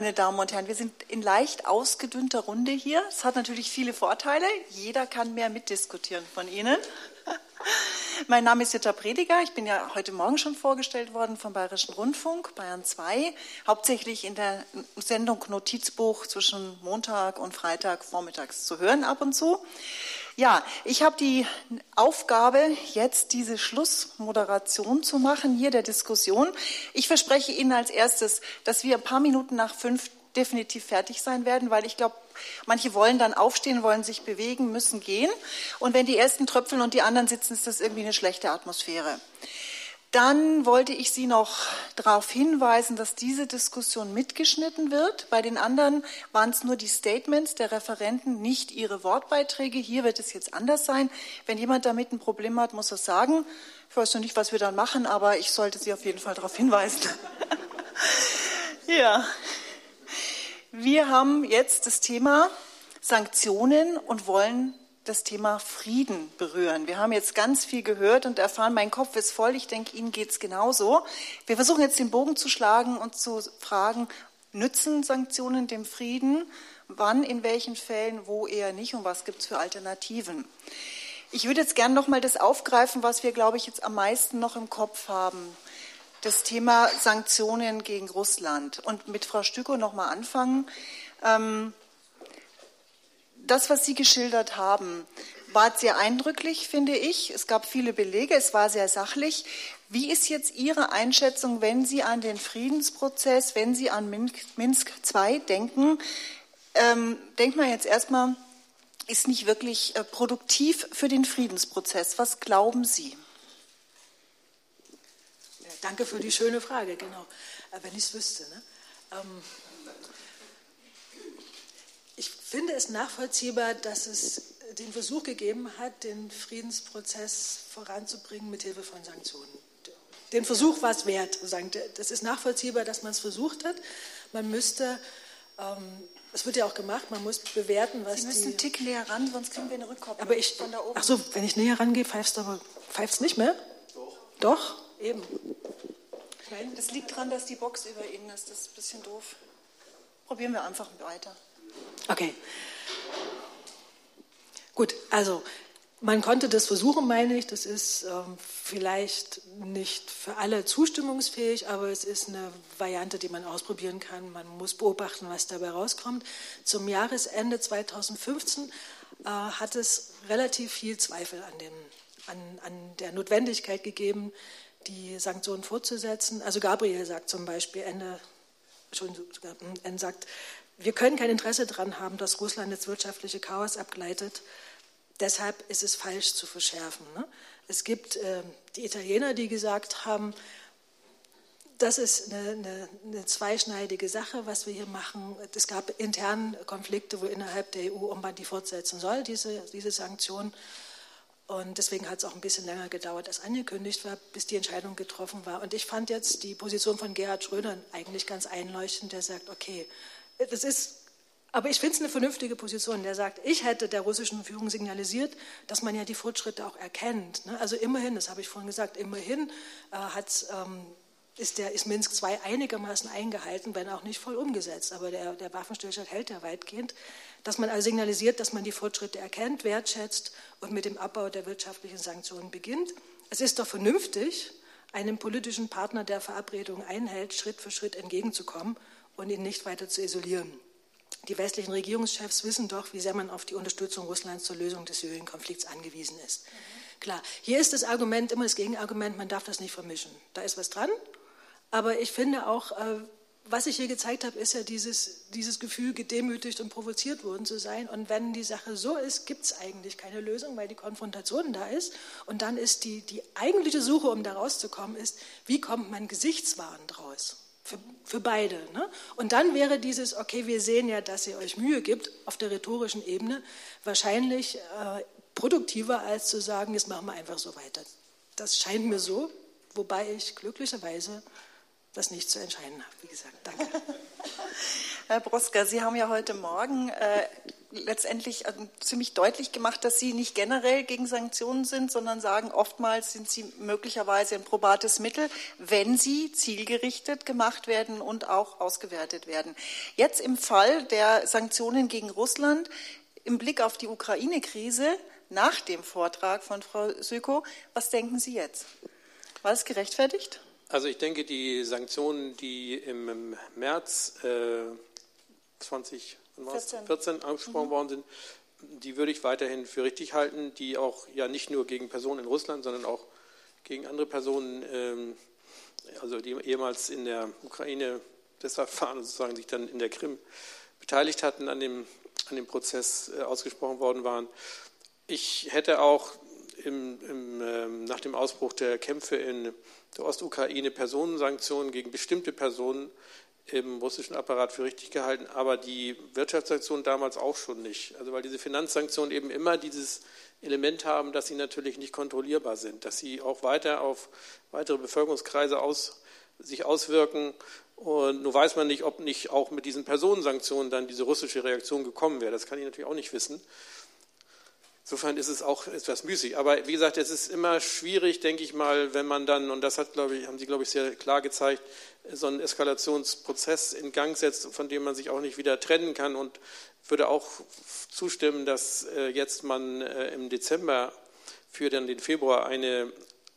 Meine Damen und Herren, wir sind in leicht ausgedünnter Runde hier. Es hat natürlich viele Vorteile. Jeder kann mehr mitdiskutieren von Ihnen. Mein Name ist Jutta Prediger. Ich bin ja heute Morgen schon vorgestellt worden vom Bayerischen Rundfunk, Bayern 2, hauptsächlich in der Sendung Notizbuch zwischen Montag und Freitag vormittags zu hören ab und zu. Ja, ich habe die Aufgabe, jetzt diese Schlussmoderation zu machen, hier der Diskussion. Ich verspreche Ihnen als erstes, dass wir ein paar Minuten nach fünf definitiv fertig sein werden, weil ich glaube, manche wollen dann aufstehen, wollen sich bewegen, müssen gehen. Und wenn die ersten tröpfeln und die anderen sitzen, ist das irgendwie eine schlechte Atmosphäre. Dann wollte ich Sie noch darauf hinweisen, dass diese Diskussion mitgeschnitten wird. Bei den anderen waren es nur die Statements der Referenten, nicht ihre Wortbeiträge. Hier wird es jetzt anders sein. Wenn jemand damit ein Problem hat, muss er sagen. Ich weiß noch nicht, was wir dann machen, aber ich sollte Sie auf jeden Fall darauf hinweisen. ja. Wir haben jetzt das Thema Sanktionen und wollen das Thema Frieden berühren. Wir haben jetzt ganz viel gehört und erfahren, mein Kopf ist voll, ich denke, Ihnen geht es genauso. Wir versuchen jetzt den Bogen zu schlagen und zu fragen, nützen Sanktionen dem Frieden? Wann, in welchen Fällen, wo eher nicht und was gibt es für Alternativen? Ich würde jetzt gerne noch mal das aufgreifen, was wir, glaube ich, jetzt am meisten noch im Kopf haben. Das Thema Sanktionen gegen Russland. Und mit Frau Stüko noch mal anfangen. Ähm, das, was Sie geschildert haben, war sehr eindrücklich, finde ich. Es gab viele Belege, es war sehr sachlich. Wie ist jetzt Ihre Einschätzung, wenn Sie an den Friedensprozess, wenn Sie an Minsk II denken? Ähm, denkt man jetzt erstmal, ist nicht wirklich äh, produktiv für den Friedensprozess. Was glauben Sie? Danke für die schöne Frage, genau. Äh, wenn ich es wüsste. Ne? Ähm, finde es nachvollziehbar, dass es den Versuch gegeben hat, den Friedensprozess voranzubringen mit Hilfe von Sanktionen. Den Versuch war es wert. Das ist nachvollziehbar, dass man es versucht hat. Man müsste, ähm, es wird ja auch gemacht, man muss bewerten, was Sie müssen einen Tick näher ran, sonst kriegen wir eine Rückkopplung aber ich, von da oben. Ach so, wenn ich näher rangehe, pfeift es nicht mehr? Doch. Doch? Eben. Nein, das liegt daran, dass die Box über Ihnen ist. Das ist ein bisschen doof. Probieren wir einfach weiter. Okay. Gut, also man konnte das versuchen, meine ich. Das ist ähm, vielleicht nicht für alle zustimmungsfähig, aber es ist eine Variante, die man ausprobieren kann. Man muss beobachten, was dabei rauskommt. Zum Jahresende 2015 äh, hat es relativ viel Zweifel an, dem, an, an der Notwendigkeit gegeben, die Sanktionen fortzusetzen. Also Gabriel sagt zum Beispiel Ende, schon hm, sagt, wir können kein Interesse daran haben, dass Russland das wirtschaftliche Chaos abgleitet. Deshalb ist es falsch zu verschärfen. Ne? Es gibt äh, die Italiener, die gesagt haben, das ist eine, eine, eine, zweischneidige Sache, was wir hier machen. Es gab intern Konflikte, wo innerhalb der EU man die fortsetzen soll, diese, diese Sanktionen. Und deswegen hat es auch ein bisschen länger gedauert, als angekündigt war, bis die Entscheidung getroffen war. Und ich fand jetzt die Position von Gerhard Schröder eigentlich ganz einleuchtend, der sagt, okay, das ist, aber ich finde es eine vernünftige Position. Der sagt, ich hätte der russischen Führung signalisiert, dass man ja die Fortschritte auch erkennt. Ne? Also immerhin, das habe ich vorhin gesagt, immerhin äh, hat, ähm, ist, der, ist Minsk II einigermaßen eingehalten, wenn auch nicht voll umgesetzt. Aber der, der Waffenstillstand hält ja weitgehend. Dass man also signalisiert, dass man die Fortschritte erkennt, wertschätzt und mit dem Abbau der wirtschaftlichen Sanktionen beginnt. Es ist doch vernünftig, einem politischen Partner, der Verabredungen einhält, Schritt für Schritt entgegenzukommen und ihn nicht weiter zu isolieren. Die westlichen Regierungschefs wissen doch, wie sehr man auf die Unterstützung Russlands zur Lösung des Syrien-Konflikts angewiesen ist. Mhm. Klar, hier ist das Argument immer das Gegenargument, man darf das nicht vermischen. Da ist was dran, aber ich finde auch, äh, was ich hier gezeigt habe, ist ja dieses, dieses Gefühl, gedemütigt und provoziert worden zu sein. Und wenn die Sache so ist, gibt es eigentlich keine Lösung, weil die Konfrontation da ist. Und dann ist die, die eigentliche Suche, um da rauszukommen, ist, wie kommt man gesichtswahrend draus? Für, für beide. Ne? Und dann wäre dieses, okay, wir sehen ja, dass ihr euch Mühe gibt, auf der rhetorischen Ebene, wahrscheinlich äh, produktiver, als zu sagen, jetzt machen wir einfach so weiter. Das scheint mir so, wobei ich glücklicherweise das nicht zu entscheiden habe. Wie gesagt, danke. Herr Broska, Sie haben ja heute Morgen äh, letztendlich äh, ziemlich deutlich gemacht, dass Sie nicht generell gegen Sanktionen sind, sondern sagen, oftmals sind sie möglicherweise ein probates Mittel, wenn sie zielgerichtet gemacht werden und auch ausgewertet werden. Jetzt im Fall der Sanktionen gegen Russland, im Blick auf die Ukraine-Krise, nach dem Vortrag von Frau Söko, was denken Sie jetzt? War das gerechtfertigt? Also ich denke, die Sanktionen, die im März äh, 2014 angesprochen mhm. worden sind, die würde ich weiterhin für richtig halten, die auch ja nicht nur gegen Personen in Russland, sondern auch gegen andere Personen, ähm, also die ehemals in der Ukraine deshalb fahren sozusagen sich dann in der Krim beteiligt hatten, an dem, an dem Prozess äh, ausgesprochen worden waren. Ich hätte auch im, im, ähm, nach dem Ausbruch der Kämpfe in der Ostukraine Personensanktionen gegen bestimmte Personen im russischen Apparat für richtig gehalten, aber die Wirtschaftssanktionen damals auch schon nicht. Also weil diese Finanzsanktionen eben immer dieses Element haben, dass sie natürlich nicht kontrollierbar sind, dass sie auch weiter auf weitere Bevölkerungskreise aus, sich auswirken. Und nun weiß man nicht, ob nicht auch mit diesen Personensanktionen dann diese russische Reaktion gekommen wäre. Das kann ich natürlich auch nicht wissen. Insofern ist es auch etwas müßig. Aber wie gesagt, es ist immer schwierig, denke ich mal, wenn man dann, und das hat, glaube ich, haben Sie, glaube ich, sehr klar gezeigt, so einen Eskalationsprozess in Gang setzt, von dem man sich auch nicht wieder trennen kann. Und würde auch zustimmen, dass äh, jetzt man äh, im Dezember für dann den Februar eine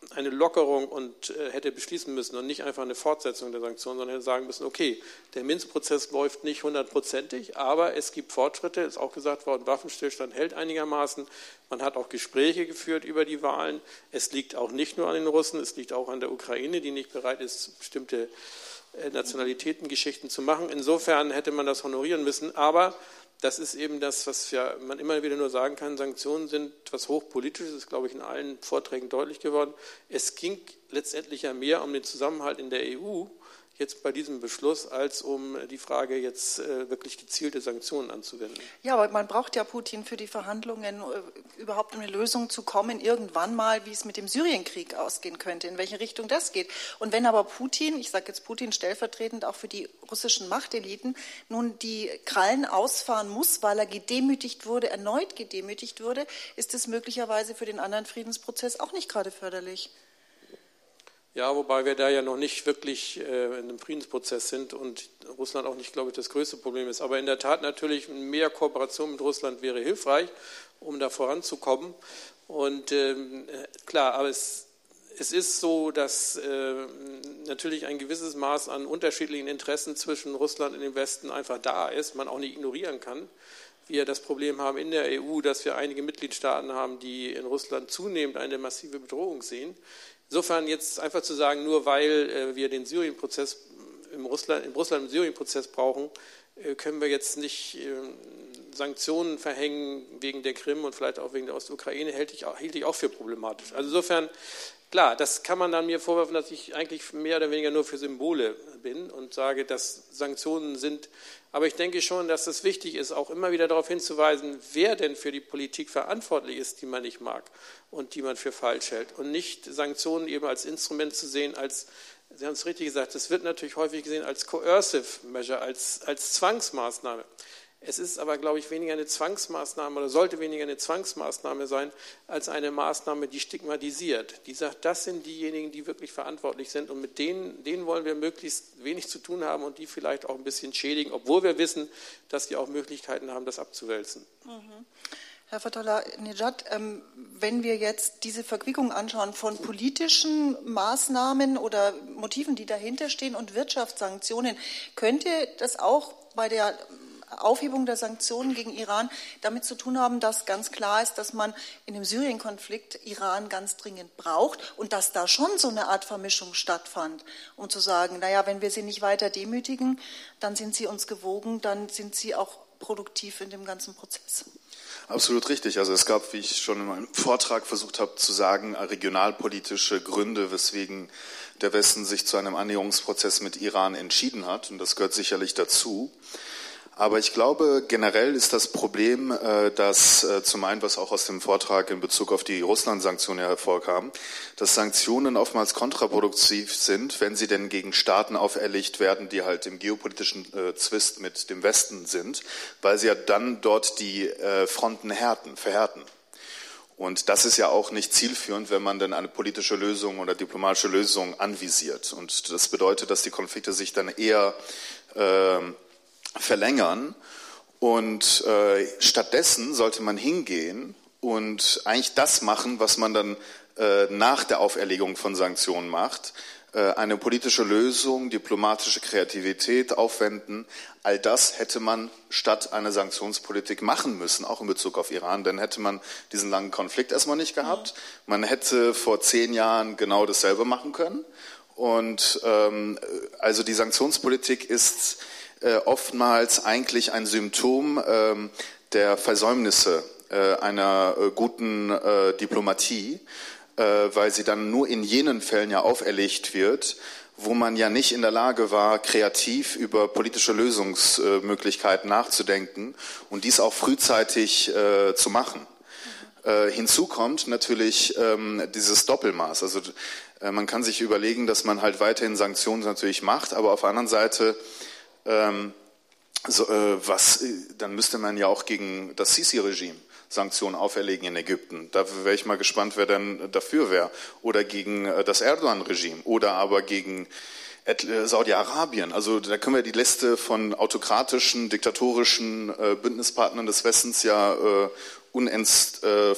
eine Lockerung und äh, hätte beschließen müssen und nicht einfach eine Fortsetzung der Sanktionen, sondern hätte sagen müssen, okay, der Minsk-Prozess läuft nicht hundertprozentig, aber es gibt Fortschritte, ist auch gesagt worden, Waffenstillstand hält einigermaßen. Man hat auch Gespräche geführt über die Wahlen. Es liegt auch nicht nur an den Russen, es liegt auch an der Ukraine, die nicht bereit ist, bestimmte äh, Nationalitätengeschichten zu machen. Insofern hätte man das honorieren müssen, aber das ist eben das, was ja man immer wieder nur sagen kann. Sanktionen sind etwas hochpolitisches, ist, glaube ich, in allen Vorträgen deutlich geworden. Es ging letztendlich ja mehr um den Zusammenhalt in der EU jetzt bei diesem Beschluss, als um die Frage jetzt äh, wirklich gezielte Sanktionen anzuwenden. Ja, aber man braucht ja Putin für die Verhandlungen äh, überhaupt eine Lösung zu kommen, irgendwann mal, wie es mit dem Syrienkrieg ausgehen könnte, in welche Richtung das geht. Und wenn aber Putin, ich sage jetzt Putin stellvertretend auch für die russischen Machteliten, nun die Krallen ausfahren muss, weil er gedemütigt wurde, erneut gedemütigt wurde, ist es möglicherweise für den anderen Friedensprozess auch nicht gerade förderlich. Ja, wobei wir da ja noch nicht wirklich äh, in einem Friedensprozess sind und Russland auch nicht, glaube ich, das größte Problem ist. Aber in der Tat natürlich mehr Kooperation mit Russland wäre hilfreich, um da voranzukommen. Und ähm, klar, aber es, es ist so, dass äh, natürlich ein gewisses Maß an unterschiedlichen Interessen zwischen Russland und dem Westen einfach da ist, man auch nicht ignorieren kann. Wir das Problem haben in der EU, dass wir einige Mitgliedstaaten haben, die in Russland zunehmend eine massive Bedrohung sehen. Insofern jetzt einfach zu sagen, nur weil äh, wir den Syrien-Prozess im Russland, im Russland im Syrien-Prozess brauchen, äh, können wir jetzt nicht äh, Sanktionen verhängen wegen der Krim und vielleicht auch wegen der Ostukraine, hielt ich, auch, hielt ich auch für problematisch. Also insofern, klar, das kann man dann mir vorwerfen, dass ich eigentlich mehr oder weniger nur für Symbole bin und sage, dass Sanktionen sind aber ich denke schon, dass es wichtig ist, auch immer wieder darauf hinzuweisen, wer denn für die Politik verantwortlich ist, die man nicht mag und die man für falsch hält. Und nicht Sanktionen eben als Instrument zu sehen, als, Sie haben es richtig gesagt, das wird natürlich häufig gesehen als coercive measure, als, als Zwangsmaßnahme. Es ist aber, glaube ich, weniger eine Zwangsmaßnahme oder sollte weniger eine Zwangsmaßnahme sein, als eine Maßnahme, die stigmatisiert. Die sagt, das sind diejenigen, die wirklich verantwortlich sind und mit denen, denen wollen wir möglichst wenig zu tun haben und die vielleicht auch ein bisschen schädigen, obwohl wir wissen, dass die auch Möglichkeiten haben, das abzuwälzen. Mhm. Herr Fatullah Nejad, ähm, wenn wir jetzt diese Verquickung anschauen von politischen Maßnahmen oder Motiven, die dahinter stehen und Wirtschaftssanktionen, könnte das auch bei der Aufhebung der Sanktionen gegen Iran damit zu tun haben, dass ganz klar ist, dass man in dem Syrien-Konflikt Iran ganz dringend braucht und dass da schon so eine Art Vermischung stattfand, um zu sagen, naja, wenn wir sie nicht weiter demütigen, dann sind sie uns gewogen, dann sind sie auch produktiv in dem ganzen Prozess. Absolut richtig. Also es gab, wie ich schon in meinem Vortrag versucht habe zu sagen, regionalpolitische Gründe, weswegen der Westen sich zu einem Annäherungsprozess mit Iran entschieden hat. Und das gehört sicherlich dazu. Aber ich glaube, generell ist das Problem, äh, dass äh, zum einen, was auch aus dem Vortrag in Bezug auf die Russland-Sanktionen hervorkam, dass Sanktionen oftmals kontraproduktiv sind, wenn sie denn gegen Staaten auferlegt werden, die halt im geopolitischen äh, Zwist mit dem Westen sind, weil sie ja dann dort die Fronten härten, verhärten. Und das ist ja auch nicht zielführend, wenn man dann eine politische Lösung oder diplomatische Lösung anvisiert. Und das bedeutet, dass die Konflikte sich dann eher äh, verlängern. Und äh, stattdessen sollte man hingehen und eigentlich das machen, was man dann äh, nach der Auferlegung von Sanktionen macht, äh, eine politische Lösung, diplomatische Kreativität aufwenden. All das hätte man statt einer Sanktionspolitik machen müssen, auch in Bezug auf Iran. Dann hätte man diesen langen Konflikt erstmal nicht gehabt. Man hätte vor zehn Jahren genau dasselbe machen können. Und ähm, also die Sanktionspolitik ist äh, oftmals eigentlich ein Symptom ähm, der Versäumnisse äh, einer äh, guten Diplomatie, weil sie dann nur in jenen Fällen ja auferlegt wird, wo man ja nicht in der Lage war, kreativ über politische Lösungsmöglichkeiten nachzudenken und dies auch frühzeitig zu machen. hinzu kommt natürlich ähm, dieses Doppelmaß. Also man kann sich überlegen, dass man halt weiterhin Sanktionen natürlich macht, aber auf der anderen Seite ähm, so, äh, was, dann müsste man ja auch gegen das Sisi-Regime Sanktionen auferlegen in Ägypten. Da wäre ich mal gespannt, wer dann dafür wäre. Oder gegen äh, das Erdogan-Regime oder aber gegen äh, Saudi-Arabien. Also da können wir die Liste von autokratischen, diktatorischen äh, Bündnispartnern des Westens ja äh, äh, äh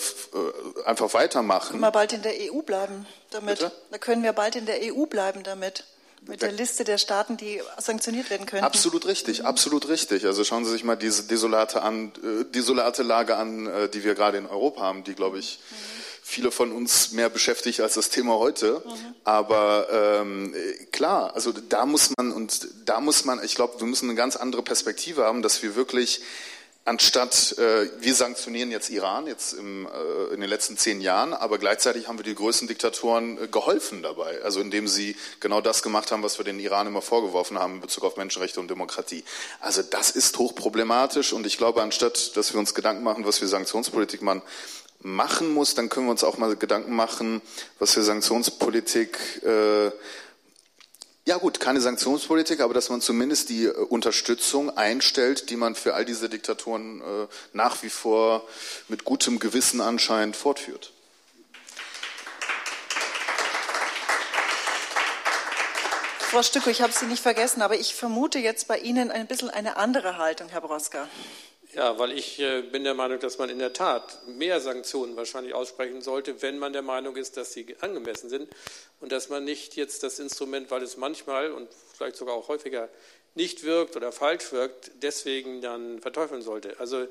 einfach weitermachen. Können wir bald in der EU bleiben damit? Bitte? Da können wir bald in der EU bleiben damit. Mit der Liste der Staaten, die sanktioniert werden können. Absolut richtig, absolut richtig. Also schauen Sie sich mal diese desolate, an, äh, desolate Lage an, äh, die wir gerade in Europa haben, die, glaube ich, mhm. viele von uns mehr beschäftigt als das Thema heute. Mhm. Aber ähm, klar, also da muss man und da muss man, ich glaube, wir müssen eine ganz andere Perspektive haben, dass wir wirklich anstatt äh, wir sanktionieren jetzt Iran jetzt im, äh, in den letzten zehn Jahren, aber gleichzeitig haben wir die größten Diktatoren äh, geholfen dabei, also indem sie genau das gemacht haben, was wir den Iran immer vorgeworfen haben in Bezug auf Menschenrechte und Demokratie. Also das ist hochproblematisch und ich glaube, anstatt dass wir uns Gedanken machen, was wir Sanktionspolitik machen, machen muss, dann können wir uns auch mal Gedanken machen, was für Sanktionspolitik äh, ja gut, keine Sanktionspolitik, aber dass man zumindest die äh, Unterstützung einstellt, die man für all diese Diktatoren äh, nach wie vor mit gutem Gewissen anscheinend fortführt. Frau Stücke, ich habe Sie nicht vergessen, aber ich vermute jetzt bei Ihnen ein bisschen eine andere Haltung, Herr Broska. Ja, weil ich äh, bin der Meinung, dass man in der Tat mehr Sanktionen wahrscheinlich aussprechen sollte, wenn man der Meinung ist, dass sie angemessen sind und dass man nicht jetzt das Instrument, weil es manchmal und vielleicht sogar auch häufiger nicht wirkt oder falsch wirkt, deswegen dann verteufeln sollte. Also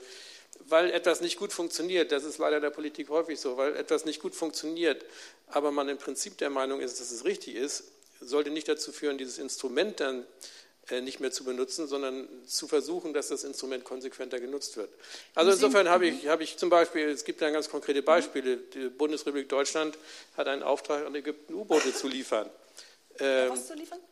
weil etwas nicht gut funktioniert, das ist leider in der Politik häufig so, weil etwas nicht gut funktioniert, aber man im Prinzip der Meinung ist, dass es richtig ist, sollte nicht dazu führen, dieses Instrument dann nicht mehr zu benutzen, sondern zu versuchen, dass das Instrument konsequenter genutzt wird. Also insofern habe ich, habe ich zum Beispiel, es gibt ja ganz konkrete Beispiele, die Bundesrepublik Deutschland hat einen Auftrag an Ägypten, U-Boote zu liefern. Ähm,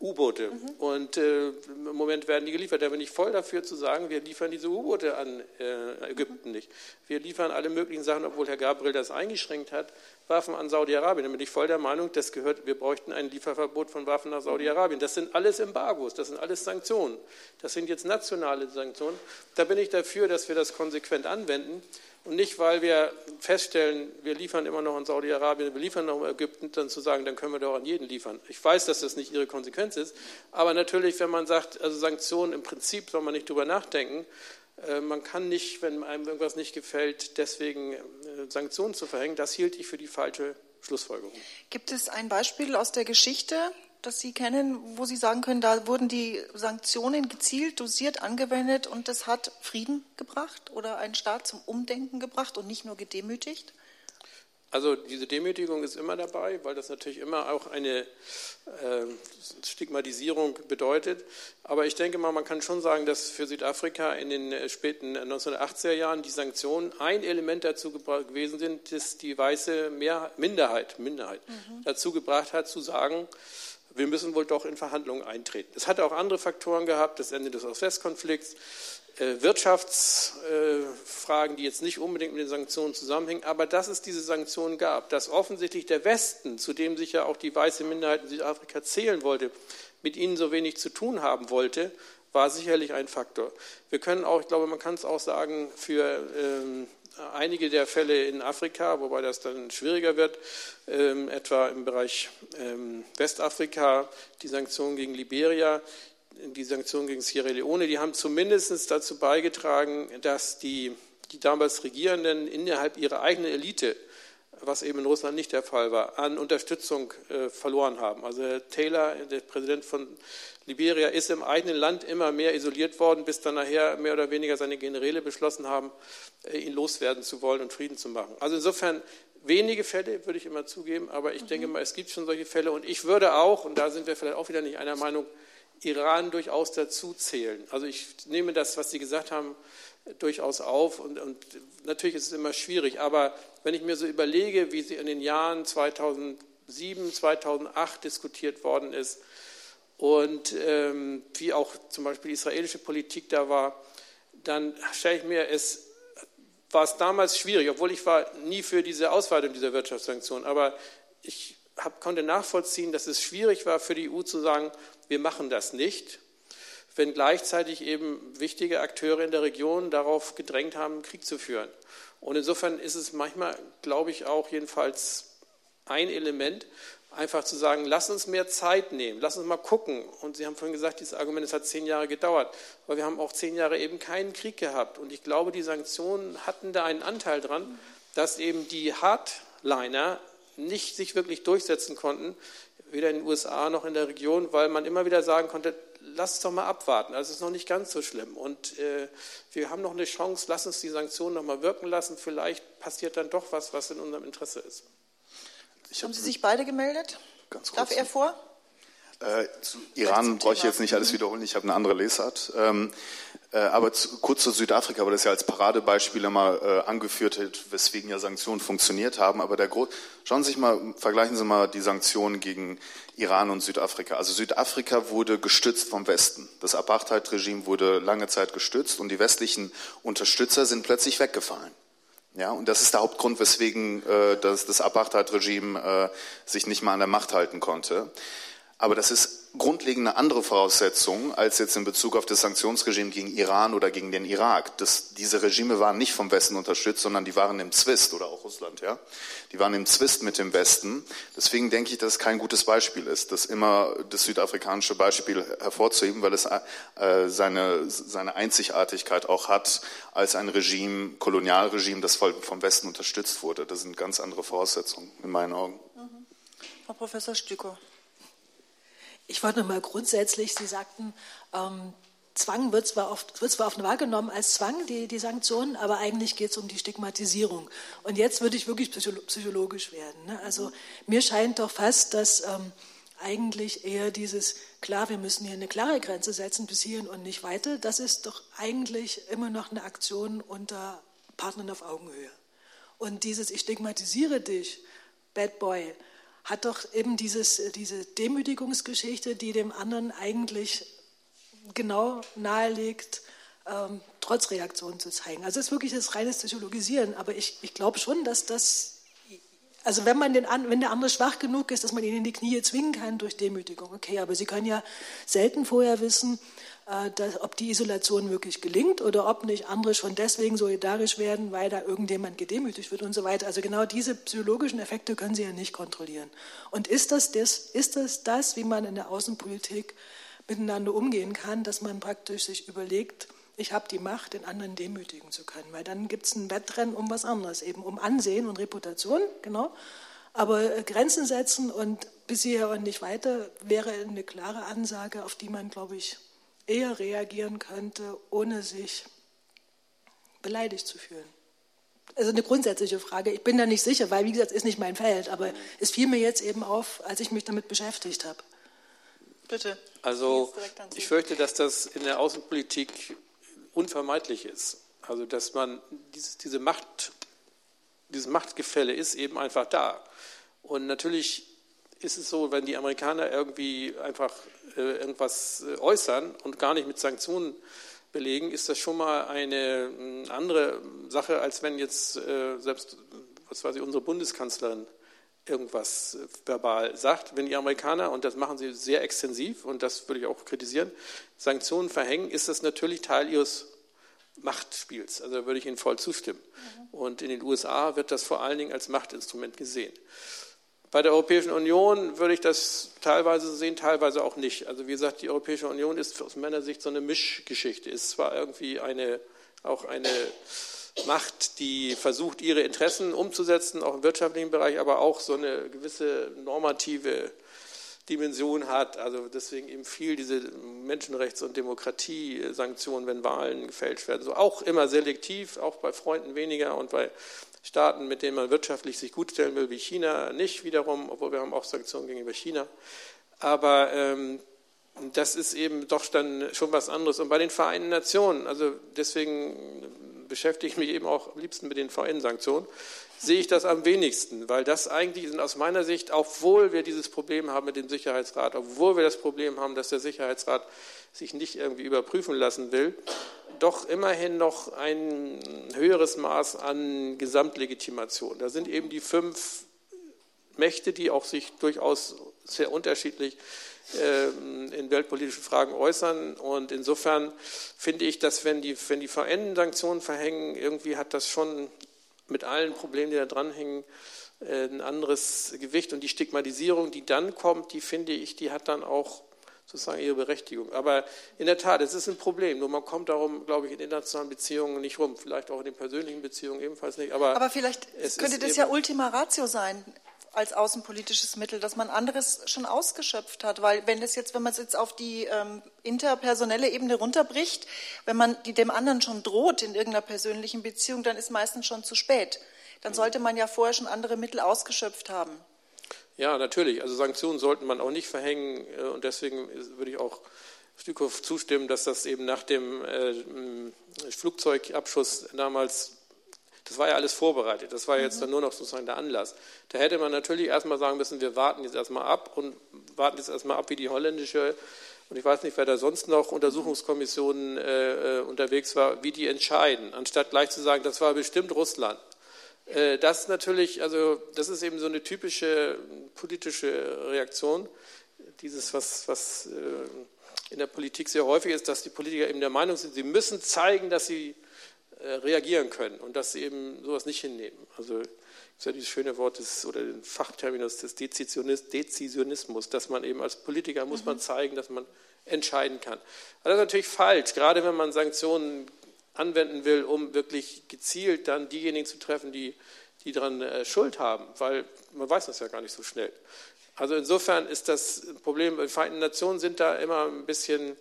U-Boote. Mhm. Und äh, im Moment werden die geliefert. Da bin ich voll dafür zu sagen, wir liefern diese U-Boote an äh, Ägypten mhm. nicht. Wir liefern alle möglichen Sachen, obwohl Herr Gabriel das eingeschränkt hat, Waffen an Saudi-Arabien. Da bin ich voll der Meinung, das gehört, wir bräuchten ein Lieferverbot von Waffen nach Saudi-Arabien. Das sind alles Embargos, das sind alles Sanktionen. Das sind jetzt nationale Sanktionen. Da bin ich dafür, dass wir das konsequent anwenden. Und nicht, weil wir feststellen, wir liefern immer noch an Saudi-Arabien, wir liefern noch an Ägypten, dann zu sagen, dann können wir doch an jeden liefern. Ich weiß, dass das nicht ihre Konsequenz ist, aber natürlich, wenn man sagt, also Sanktionen im Prinzip soll man nicht drüber nachdenken, äh, man kann nicht, wenn einem irgendwas nicht gefällt, deswegen äh, Sanktionen zu verhängen. Das hielt ich für die falsche Schlussfolgerung. Gibt es ein Beispiel aus der Geschichte, das Sie kennen, wo Sie sagen können, da wurden die Sanktionen gezielt, dosiert angewendet und das hat Frieden gebracht oder einen Staat zum Umdenken gebracht und nicht nur gedemütigt? Also diese Demütigung ist immer dabei, weil das natürlich immer auch eine äh, Stigmatisierung bedeutet. Aber ich denke mal, man kann schon sagen, dass für Südafrika in den äh, späten 1980er Jahren die Sanktionen ein Element dazu gewesen sind, das die weiße Mehr Minderheit, Minderheit mhm. dazu gebracht hat, zu sagen, wir müssen wohl doch in Verhandlungen eintreten. Es hatte auch andere Faktoren gehabt, das Ende des Ost-West-Konflikts, äh, Wirtschaftsfragen, die jetzt nicht unbedingt mit den Sanktionen zusammenhängen, aber dass es diese Sanktionen gab, dass offensichtlich der Westen, zu dem sich ja auch die weiße Minderheit in Südafrika zählen wollte, mit ihnen so wenig zu tun haben wollte, war sicherlich ein Faktor. Wir können auch, ich glaube, man kann es auch sagen, für ähm, einige der Fälle in Afrika, wobei das dann schwieriger wird, ähm, etwa im Bereich ähm, Westafrika, die Sanktionen gegen Liberia, die Sanktionen gegen Sierra Leone, die haben zumindest dazu beigetragen, dass die, die damals Regierenden innerhalb ihrer eigenen Elite, was eben in Russland nicht der Fall war, an Unterstützung äh, verloren haben. Also Herr Taylor, der Präsident von Liberia, ist im eigenen Land immer mehr isoliert worden, bis dann nachher mehr oder weniger seine Generäle beschlossen haben, äh, ihn loswerden zu wollen und Frieden zu machen. Also insofern wenige Fälle, würde ich immer zugeben, aber ich mhm. denke mal, es gibt schon solche Fälle und ich würde auch, und da sind wir vielleicht auch wieder nicht einer Meinung, Iran durchaus dazu zählen. Also ich nehme das, was Sie gesagt haben, durchaus auf und, und, natürlich ist es immer schwierig, aber wenn ich mir so überlege, wie sie in den Jahren 2007, 2008 diskutiert worden ist und ähm, wie auch zum Beispiel die israelische Politik da war, dann stelle ich mir es war es damals schwierig, obwohl ich war nie für diese Ausweitung dieser Wirtschaftssanktionen, aber ich hab, konnte nachvollziehen, dass es schwierig war für die EU zu sagen, wir machen das nicht, wenn gleichzeitig eben wichtige Akteure in der Region darauf gedrängt haben, Krieg zu führen. Und insofern ist es manchmal, glaube ich, auch jedenfalls ein Element, einfach zu sagen, lass uns mehr Zeit nehmen, lass uns mal gucken. Und Sie haben vorhin gesagt, dieses Argument, es hat zehn Jahre gedauert, aber wir haben auch zehn Jahre eben keinen Krieg gehabt. Und ich glaube, die Sanktionen hatten da einen Anteil dran, dass eben die Hardliner nicht sich wirklich durchsetzen konnten, weder in den USA noch in der Region, weil man immer wieder sagen konnte, lass es doch mal abwarten, also es ist noch nicht ganz so schlimm. Und äh, wir haben noch eine Chance, lass uns die Sanktionen noch mal wirken lassen, vielleicht passiert dann doch was, was in unserem Interesse ist. Hab haben Sie sich beide gemeldet? Ganz kurz. Darf er vor? Äh, zu Iran brauche ich jetzt nicht alles wiederholen, ich habe eine andere Lesart. Ähm, äh, aber zu, kurz zu Südafrika, weil das ja als Paradebeispiel immer äh, angeführt wird, weswegen ja Sanktionen funktioniert haben. Aber der Gro schauen Sie sich mal, vergleichen Sie mal die Sanktionen gegen Iran und Südafrika. Also Südafrika wurde gestützt vom Westen. Das Apartheid-Regime wurde lange Zeit gestützt und die westlichen Unterstützer sind plötzlich weggefallen. Ja, und das ist der Hauptgrund, weswegen äh, das, das Apartheid-Regime äh, sich nicht mal an der Macht halten konnte. Aber das ist grundlegend eine andere Voraussetzung als jetzt in Bezug auf das Sanktionsregime gegen Iran oder gegen den Irak. Das, diese Regime waren nicht vom Westen unterstützt, sondern die waren im Zwist oder auch Russland, ja. Die waren im Zwist mit dem Westen. Deswegen denke ich, dass es kein gutes Beispiel ist, das immer das südafrikanische Beispiel hervorzuheben, weil es äh, seine, seine Einzigartigkeit auch hat als ein Regime, Kolonialregime, das vom Westen unterstützt wurde. Das sind ganz andere Voraussetzungen in meinen Augen. Mhm. Frau Professor Stüko. Ich wollte noch mal grundsätzlich, Sie sagten, ähm, Zwang wird zwar, oft, wird zwar oft wahrgenommen als Zwang, die, die Sanktionen, aber eigentlich geht es um die Stigmatisierung. Und jetzt würde ich wirklich psychologisch werden. Ne? Also mir scheint doch fast, dass ähm, eigentlich eher dieses, klar, wir müssen hier eine klare Grenze setzen bis hierhin und nicht weiter, das ist doch eigentlich immer noch eine Aktion unter Partnern auf Augenhöhe. Und dieses, ich stigmatisiere dich, Bad Boy, hat doch eben dieses, diese Demütigungsgeschichte, die dem anderen eigentlich genau nahelegt, ähm, trotz Reaktion zu zeigen. Also es ist wirklich das reine Psychologisieren, aber ich, ich glaube schon, dass das, also wenn, man den, wenn der andere schwach genug ist, dass man ihn in die Knie zwingen kann durch Demütigung, okay, aber Sie können ja selten vorher wissen, äh, dass, ob die Isolation wirklich gelingt oder ob nicht andere schon deswegen solidarisch werden, weil da irgendjemand gedemütigt wird und so weiter. Also genau diese psychologischen Effekte können Sie ja nicht kontrollieren. Und ist das das, ist das, das wie man in der Außenpolitik miteinander umgehen kann, dass man praktisch sich überlegt, ich habe die Macht, den anderen demütigen zu können. Weil dann gibt es ein Wettrennen um was anderes, eben um Ansehen und Reputation, genau. Aber äh, Grenzen setzen und bis hierher und nicht weiter wäre eine klare Ansage, auf die man, glaube ich, eher reagieren könnte, ohne sich beleidigt zu fühlen? Also eine grundsätzliche Frage. Ich bin da nicht sicher, weil, wie gesagt, ist nicht mein Feld. Aber es fiel mir jetzt eben auf, als ich mich damit beschäftigt habe. Bitte. Also ich fürchte, dass das in der Außenpolitik unvermeidlich ist. Also dass man dieses, diese Macht, dieses Machtgefälle ist eben einfach da. Und natürlich ist es so, wenn die Amerikaner irgendwie einfach irgendwas äh, äußern und gar nicht mit Sanktionen belegen, ist das schon mal eine äh, andere Sache, als wenn jetzt äh, selbst, was weiß ich, unsere Bundeskanzlerin irgendwas äh, verbal sagt. Wenn die Amerikaner, und das machen sie sehr extensiv, und das würde ich auch kritisieren, Sanktionen verhängen, ist das natürlich Teil ihres Machtspiels. Also da würde ich Ihnen voll zustimmen. Mhm. Und in den USA wird das vor allen Dingen als Machtinstrument gesehen. Bei der Europäischen Union würde ich das teilweise sehen, teilweise auch nicht. Also wie gesagt, die Europäische Union ist aus meiner Sicht so eine Mischgeschichte. Ist zwar irgendwie eine, auch eine Macht, die versucht, ihre Interessen umzusetzen, auch im wirtschaftlichen Bereich, aber auch so eine gewisse normative Dimension hat. Also deswegen eben viel diese Menschenrechts- und Demokratiesanktionen, wenn Wahlen gefälscht werden. So auch immer selektiv, auch bei Freunden weniger und bei Staaten, mit denen man wirtschaftlich sich gutstellen will, wie China, nicht wiederum, obwohl wir haben auch Sanktionen gegenüber China. Aber ähm, das ist eben doch dann schon was anderes. Und bei den Vereinten Nationen, also deswegen beschäftige ich mich eben auch am liebsten mit den VN-Sanktionen, sehe ich das am wenigsten, weil das eigentlich sind aus meiner Sicht, obwohl wir dieses Problem haben mit dem Sicherheitsrat, obwohl wir das Problem haben, dass der Sicherheitsrat sich nicht irgendwie überprüfen lassen will, doch immerhin noch ein höheres Maß an Gesamtlegitimation. Da sind eben die fünf Mächte, die auch sich durchaus sehr unterschiedlich ähm, in weltpolitischen Fragen äußern. Und insofern finde ich, dass wenn die, wenn die VN Sanktionen verhängen, irgendwie hat das schon mit allen Problemen, die da dranhängen, äh, ein anderes Gewicht. Und die Stigmatisierung, die dann kommt, die finde ich, die hat dann auch sozusagen ihre Berechtigung. Aber in der Tat, es ist ein Problem. Nur man kommt darum, glaube ich, in internationalen Beziehungen nicht rum. Vielleicht auch in den persönlichen Beziehungen ebenfalls nicht. Aber, Aber vielleicht könnte das ja Ultima Ratio sein als außenpolitisches Mittel, dass man anderes schon ausgeschöpft hat. Weil wenn es jetzt, wenn man es jetzt auf die ähm, interpersonelle Ebene runterbricht, wenn man die dem anderen schon droht in irgendeiner persönlichen Beziehung, dann ist meistens schon zu spät. Dann sollte man ja vorher schon andere Mittel ausgeschöpft haben. Ja, natürlich. Also Sanktionen sollten man auch nicht verhängen äh, und deswegen würde ich auch Stückhoff zustimmen, dass das eben nach dem äh, Flugzeugabschuss damals, das war ja alles vorbereitet, das war jetzt mhm. dann nur noch sozusagen der Anlass. Da hätte man natürlich erstmal sagen müssen, wir warten jetzt erstmal ab und warten jetzt erstmal ab, wie die holländische und ich weiß nicht, wer da sonst noch Untersuchungskommissionen äh, äh unterwegs war, wie die entscheiden, anstatt gleich zu sagen, das war bestimmt Russland. Äh, das natürlich, also das ist eben so eine typische politische Reaktion, dieses, was, was äh, in der Politik sehr häufig ist, dass die Politiker eben der Meinung sind, sie müssen zeigen, dass sie äh, reagieren können und dass sie eben sowas nicht hinnehmen. Also ist ja dieses schöne Wort des, oder den Fachterminus des Dezisionismus, dass man eben als Politiker muss man mhm. zeigen, dass man entscheiden kann. Aber das ist natürlich falsch, gerade wenn man Sanktionen anwenden will, um wirklich gezielt dann diejenigen zu treffen, die, die daran äh, Schuld haben, weil man weiß das ja gar nicht so schnell. Also insofern ist das Problem, die Vereinten Nationen sind da immer ein bisschen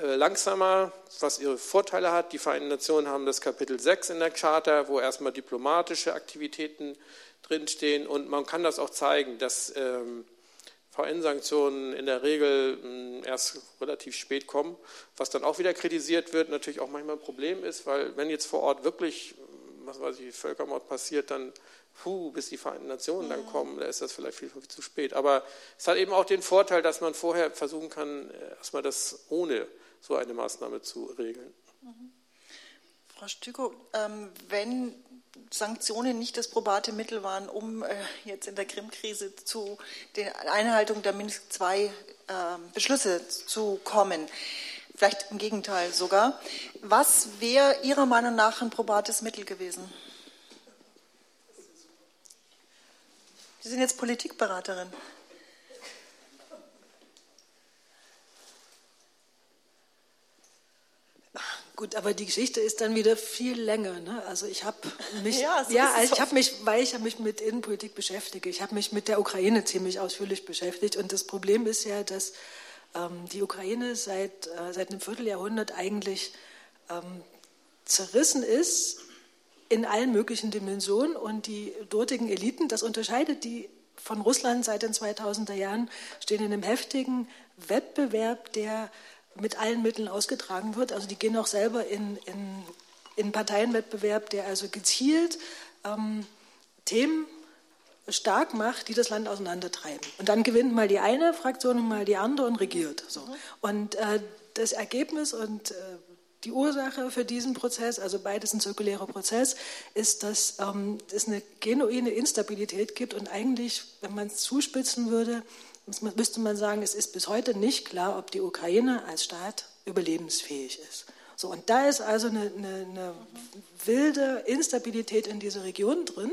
äh, langsamer, was ihre Vorteile hat. Die Vereinten Nationen haben das Kapitel 6 in der Charta, wo erstmal diplomatische Aktivitäten drinstehen und man kann das auch zeigen, dass ähm, VN-Sanktionen in der Regel hm, erst relativ spät kommen, was dann auch wieder kritisiert wird, natürlich auch manchmal ein Problem ist, weil wenn jetzt vor Ort wirklich, hm, was weiß ich, Völkermord passiert, dann puh, bis die Vereinten Nationen dann mhm. kommen, da ist das vielleicht viel, viel zu spät. Aber es hat eben auch den Vorteil, dass man vorher versuchen kann, äh, erstmal das ohne so eine Maßnahme zu regeln. Mhm. Frau Stüko, ähm, wenn Sanktionen nicht das probate Mittel waren, um äh, jetzt in der Krim-Krise zu der Einhaltung der Minsk II äh, Beschlüsse zu kommen. Vielleicht im Gegenteil sogar. Was wäre Ihrer Meinung nach ein probates Mittel gewesen? Sie sind jetzt Politikberaterin. Gut, aber die Geschichte ist dann wieder viel länger. Ne? Also ich habe mich, ja, so ja ich habe mich, weil ich mich mit Innenpolitik beschäftige. Ich habe mich mit der Ukraine ziemlich ausführlich beschäftigt und das Problem ist ja, dass ähm, die Ukraine seit äh, seit einem Vierteljahrhundert eigentlich ähm, zerrissen ist in allen möglichen Dimensionen und die dortigen Eliten, das unterscheidet die von Russland seit den 2000er Jahren, stehen in einem heftigen Wettbewerb, der mit allen Mitteln ausgetragen wird. Also die gehen auch selber in, in, in Parteienwettbewerb, der also gezielt ähm, Themen stark macht, die das Land auseinandertreiben. Und dann gewinnt mal die eine Fraktion und mal die andere und regiert. So. Und äh, das Ergebnis und äh, die Ursache für diesen Prozess, also beides ein zirkulärer Prozess, ist, dass ähm, es eine genuine Instabilität gibt und eigentlich, wenn man es zuspitzen würde, müsste man sagen, es ist bis heute nicht klar, ob die Ukraine als Staat überlebensfähig ist. So, und da ist also eine, eine, eine wilde Instabilität in dieser Region drin.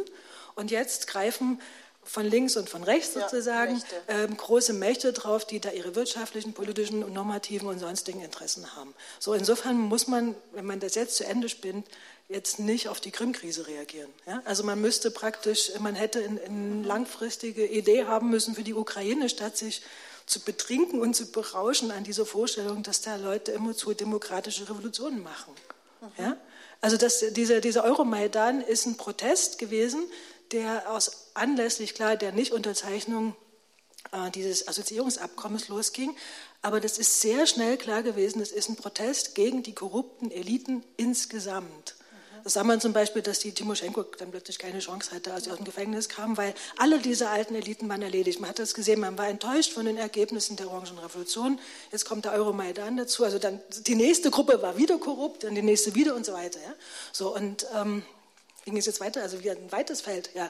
Und jetzt greifen von links und von rechts sozusagen ja, ähm, große Mächte drauf, die da ihre wirtschaftlichen, politischen und normativen und sonstigen Interessen haben. So insofern muss man, wenn man das jetzt zu Ende spinnt, jetzt nicht auf die Krim-Krise reagieren. Ja? Also man müsste praktisch, man hätte eine langfristige Idee haben müssen für die Ukraine, statt sich zu betrinken und zu berauschen an dieser Vorstellung, dass da Leute immer zu demokratische Revolutionen machen. Mhm. Ja? Also das, dieser, dieser Euromaidan ist ein Protest gewesen, der aus anlässlich klar der Nichtunterzeichnung äh, dieses Assoziierungsabkommens losging. Aber das ist sehr schnell klar gewesen, es ist ein Protest gegen die korrupten Eliten insgesamt. Das sah man zum Beispiel, dass die Timoschenko dann plötzlich keine Chance hatte, als sie aus dem Gefängnis kam, weil alle diese alten Eliten waren erledigt. Man hat das gesehen, man war enttäuscht von den Ergebnissen der Orangen Revolution. Jetzt kommt der Euromaidan dazu. Also dann die nächste Gruppe war wieder korrupt, dann die nächste wieder und so weiter. Ja? So und ähm, ging es jetzt weiter, also wieder ein weites Feld. Ja.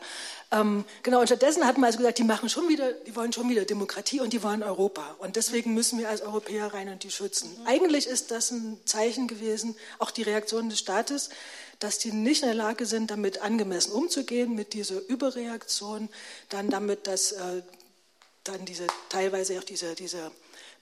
Ähm, genau, und stattdessen hat man also gesagt, die machen schon wieder, die wollen schon wieder Demokratie und die wollen Europa. Und deswegen müssen wir als Europäer rein und die schützen. Mhm. Eigentlich ist das ein Zeichen gewesen, auch die Reaktion des Staates, dass die nicht in der Lage sind, damit angemessen umzugehen, mit dieser Überreaktion, dann damit, dass äh, dann diese teilweise auch diese, diese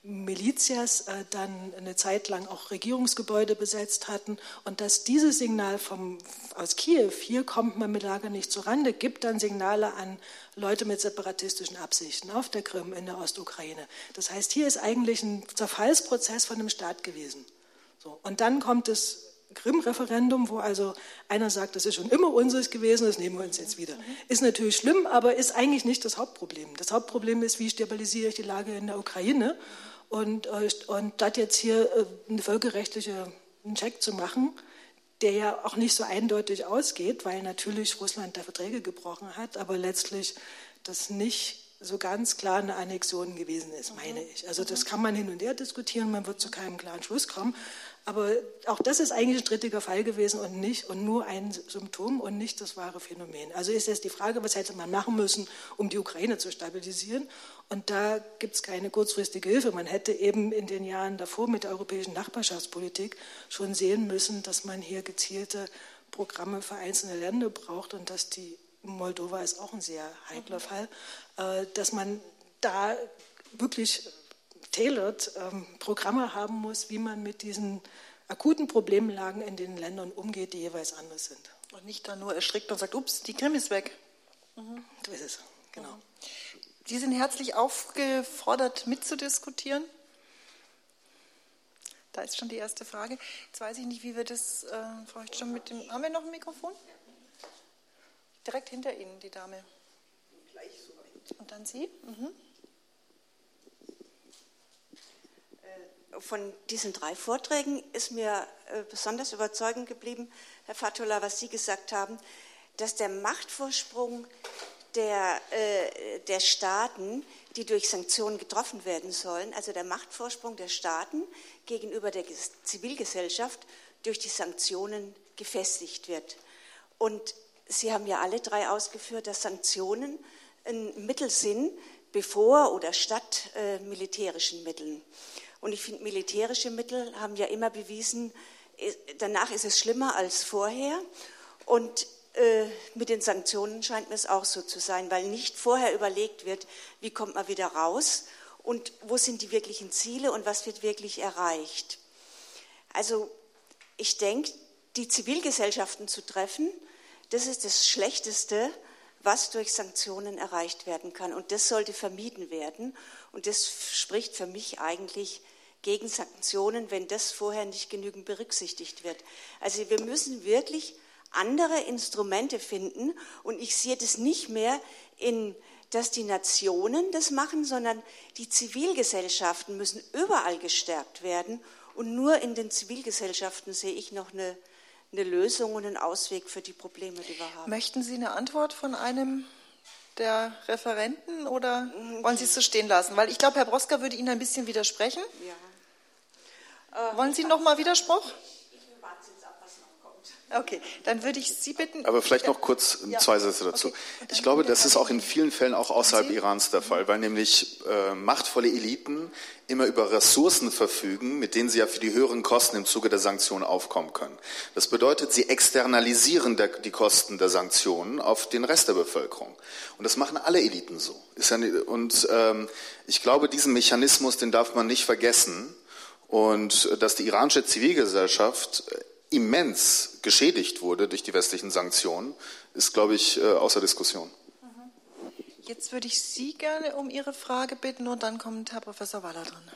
Milizias äh, dann eine Zeit lang auch Regierungsgebäude besetzt hatten und dass dieses Signal vom, aus Kiew, hier kommt man mit Lager nicht zurande, gibt dann Signale an Leute mit separatistischen Absichten auf der Krim, in der Ostukraine. Das heißt, hier ist eigentlich ein Zerfallsprozess von einem Staat gewesen. So, und dann kommt es Krim-Referendum, wo also einer sagt, das ist schon immer unseres gewesen, das nehmen wir uns jetzt wieder. Ist natürlich schlimm, aber ist eigentlich nicht das Hauptproblem. Das Hauptproblem ist, wie stabilisiere ich die Lage in der Ukraine und, äh, und das jetzt hier äh, eine völkerrechtliche Check zu machen, der ja auch nicht so eindeutig ausgeht, weil natürlich Russland da Verträge gebrochen hat, aber letztlich das nicht so ganz klar eine Annexion gewesen ist, meine ich. Also das kann man hin und her diskutieren, man wird zu keinem klaren Schluss kommen. Aber auch das ist eigentlich ein strittiger Fall gewesen und nicht und nur ein Symptom und nicht das wahre Phänomen. Also ist jetzt die Frage, was hätte man machen müssen, um die Ukraine zu stabilisieren? Und da gibt es keine kurzfristige Hilfe. Man hätte eben in den Jahren davor mit der europäischen Nachbarschaftspolitik schon sehen müssen, dass man hier gezielte Programme für einzelne Länder braucht und dass die Moldova ist auch ein sehr heikler Fall, äh, dass man da wirklich tailored ähm, Programme haben muss, wie man mit diesen akuten Problemlagen in den Ländern umgeht, die jeweils anders sind. Und nicht dann nur erschrickt und sagt, ups, die Krim ist weg. Mhm. So ist es, genau. Sie sind herzlich aufgefordert, mitzudiskutieren. Da ist schon die erste Frage. Jetzt weiß ich nicht, wie wir das, äh, Frau schon mit dem, haben wir noch ein Mikrofon? Direkt hinter Ihnen, die Dame. Und dann Sie? Mhm. Von diesen drei Vorträgen ist mir äh, besonders überzeugend geblieben, Herr Fatullah, was Sie gesagt haben, dass der Machtvorsprung der, äh, der Staaten, die durch Sanktionen getroffen werden sollen, also der Machtvorsprung der Staaten gegenüber der Zivilgesellschaft durch die Sanktionen gefestigt wird. Und Sie haben ja alle drei ausgeführt, dass Sanktionen ein Mittel sind, bevor oder statt äh, militärischen Mitteln. Und ich finde, militärische Mittel haben ja immer bewiesen, danach ist es schlimmer als vorher. Und äh, mit den Sanktionen scheint mir es auch so zu sein, weil nicht vorher überlegt wird, wie kommt man wieder raus und wo sind die wirklichen Ziele und was wird wirklich erreicht. Also ich denke, die Zivilgesellschaften zu treffen, das ist das Schlechteste, was durch Sanktionen erreicht werden kann. Und das sollte vermieden werden. Und das spricht für mich eigentlich gegen Sanktionen, wenn das vorher nicht genügend berücksichtigt wird. Also wir müssen wirklich andere Instrumente finden. Und ich sehe das nicht mehr in, dass die Nationen das machen, sondern die Zivilgesellschaften müssen überall gestärkt werden. Und nur in den Zivilgesellschaften sehe ich noch eine, eine Lösung und einen Ausweg für die Probleme, die wir haben. Möchten Sie eine Antwort von einem der Referenten oder wollen Sie es so stehen lassen? Weil ich glaube, Herr Broska würde Ihnen ein bisschen widersprechen. Ja. Wollen Sie noch mal Widerspruch? Okay, dann würde ich Sie bitten. Aber vielleicht noch kurz Ja. zwei Sätze dazu. Okay. Ich glaube, das ist auch in vielen Fällen auch außerhalb Sie? Irans der Fall, weil nämlich äh, machtvolle Eliten immer über Ressourcen verfügen, mit denen sie ja für die höheren Kosten im Zuge der Sanktionen aufkommen können. Das bedeutet, sie externalisieren der, die Kosten der Sanktionen auf den Rest der Bevölkerung. Und das machen alle Eliten so. Ist ja, und ähm, ich glaube, diesen Mechanismus, den darf man nicht vergessen. Und dass die iranische Zivilgesellschaft äh, immens geschädigt wurde durch die westlichen Sanktionen, ist, glaube ich, äh, außer Diskussion. Jetzt würde ich Sie gerne um Ihre Frage bitten und dann kommt Herr Professor Waller dran.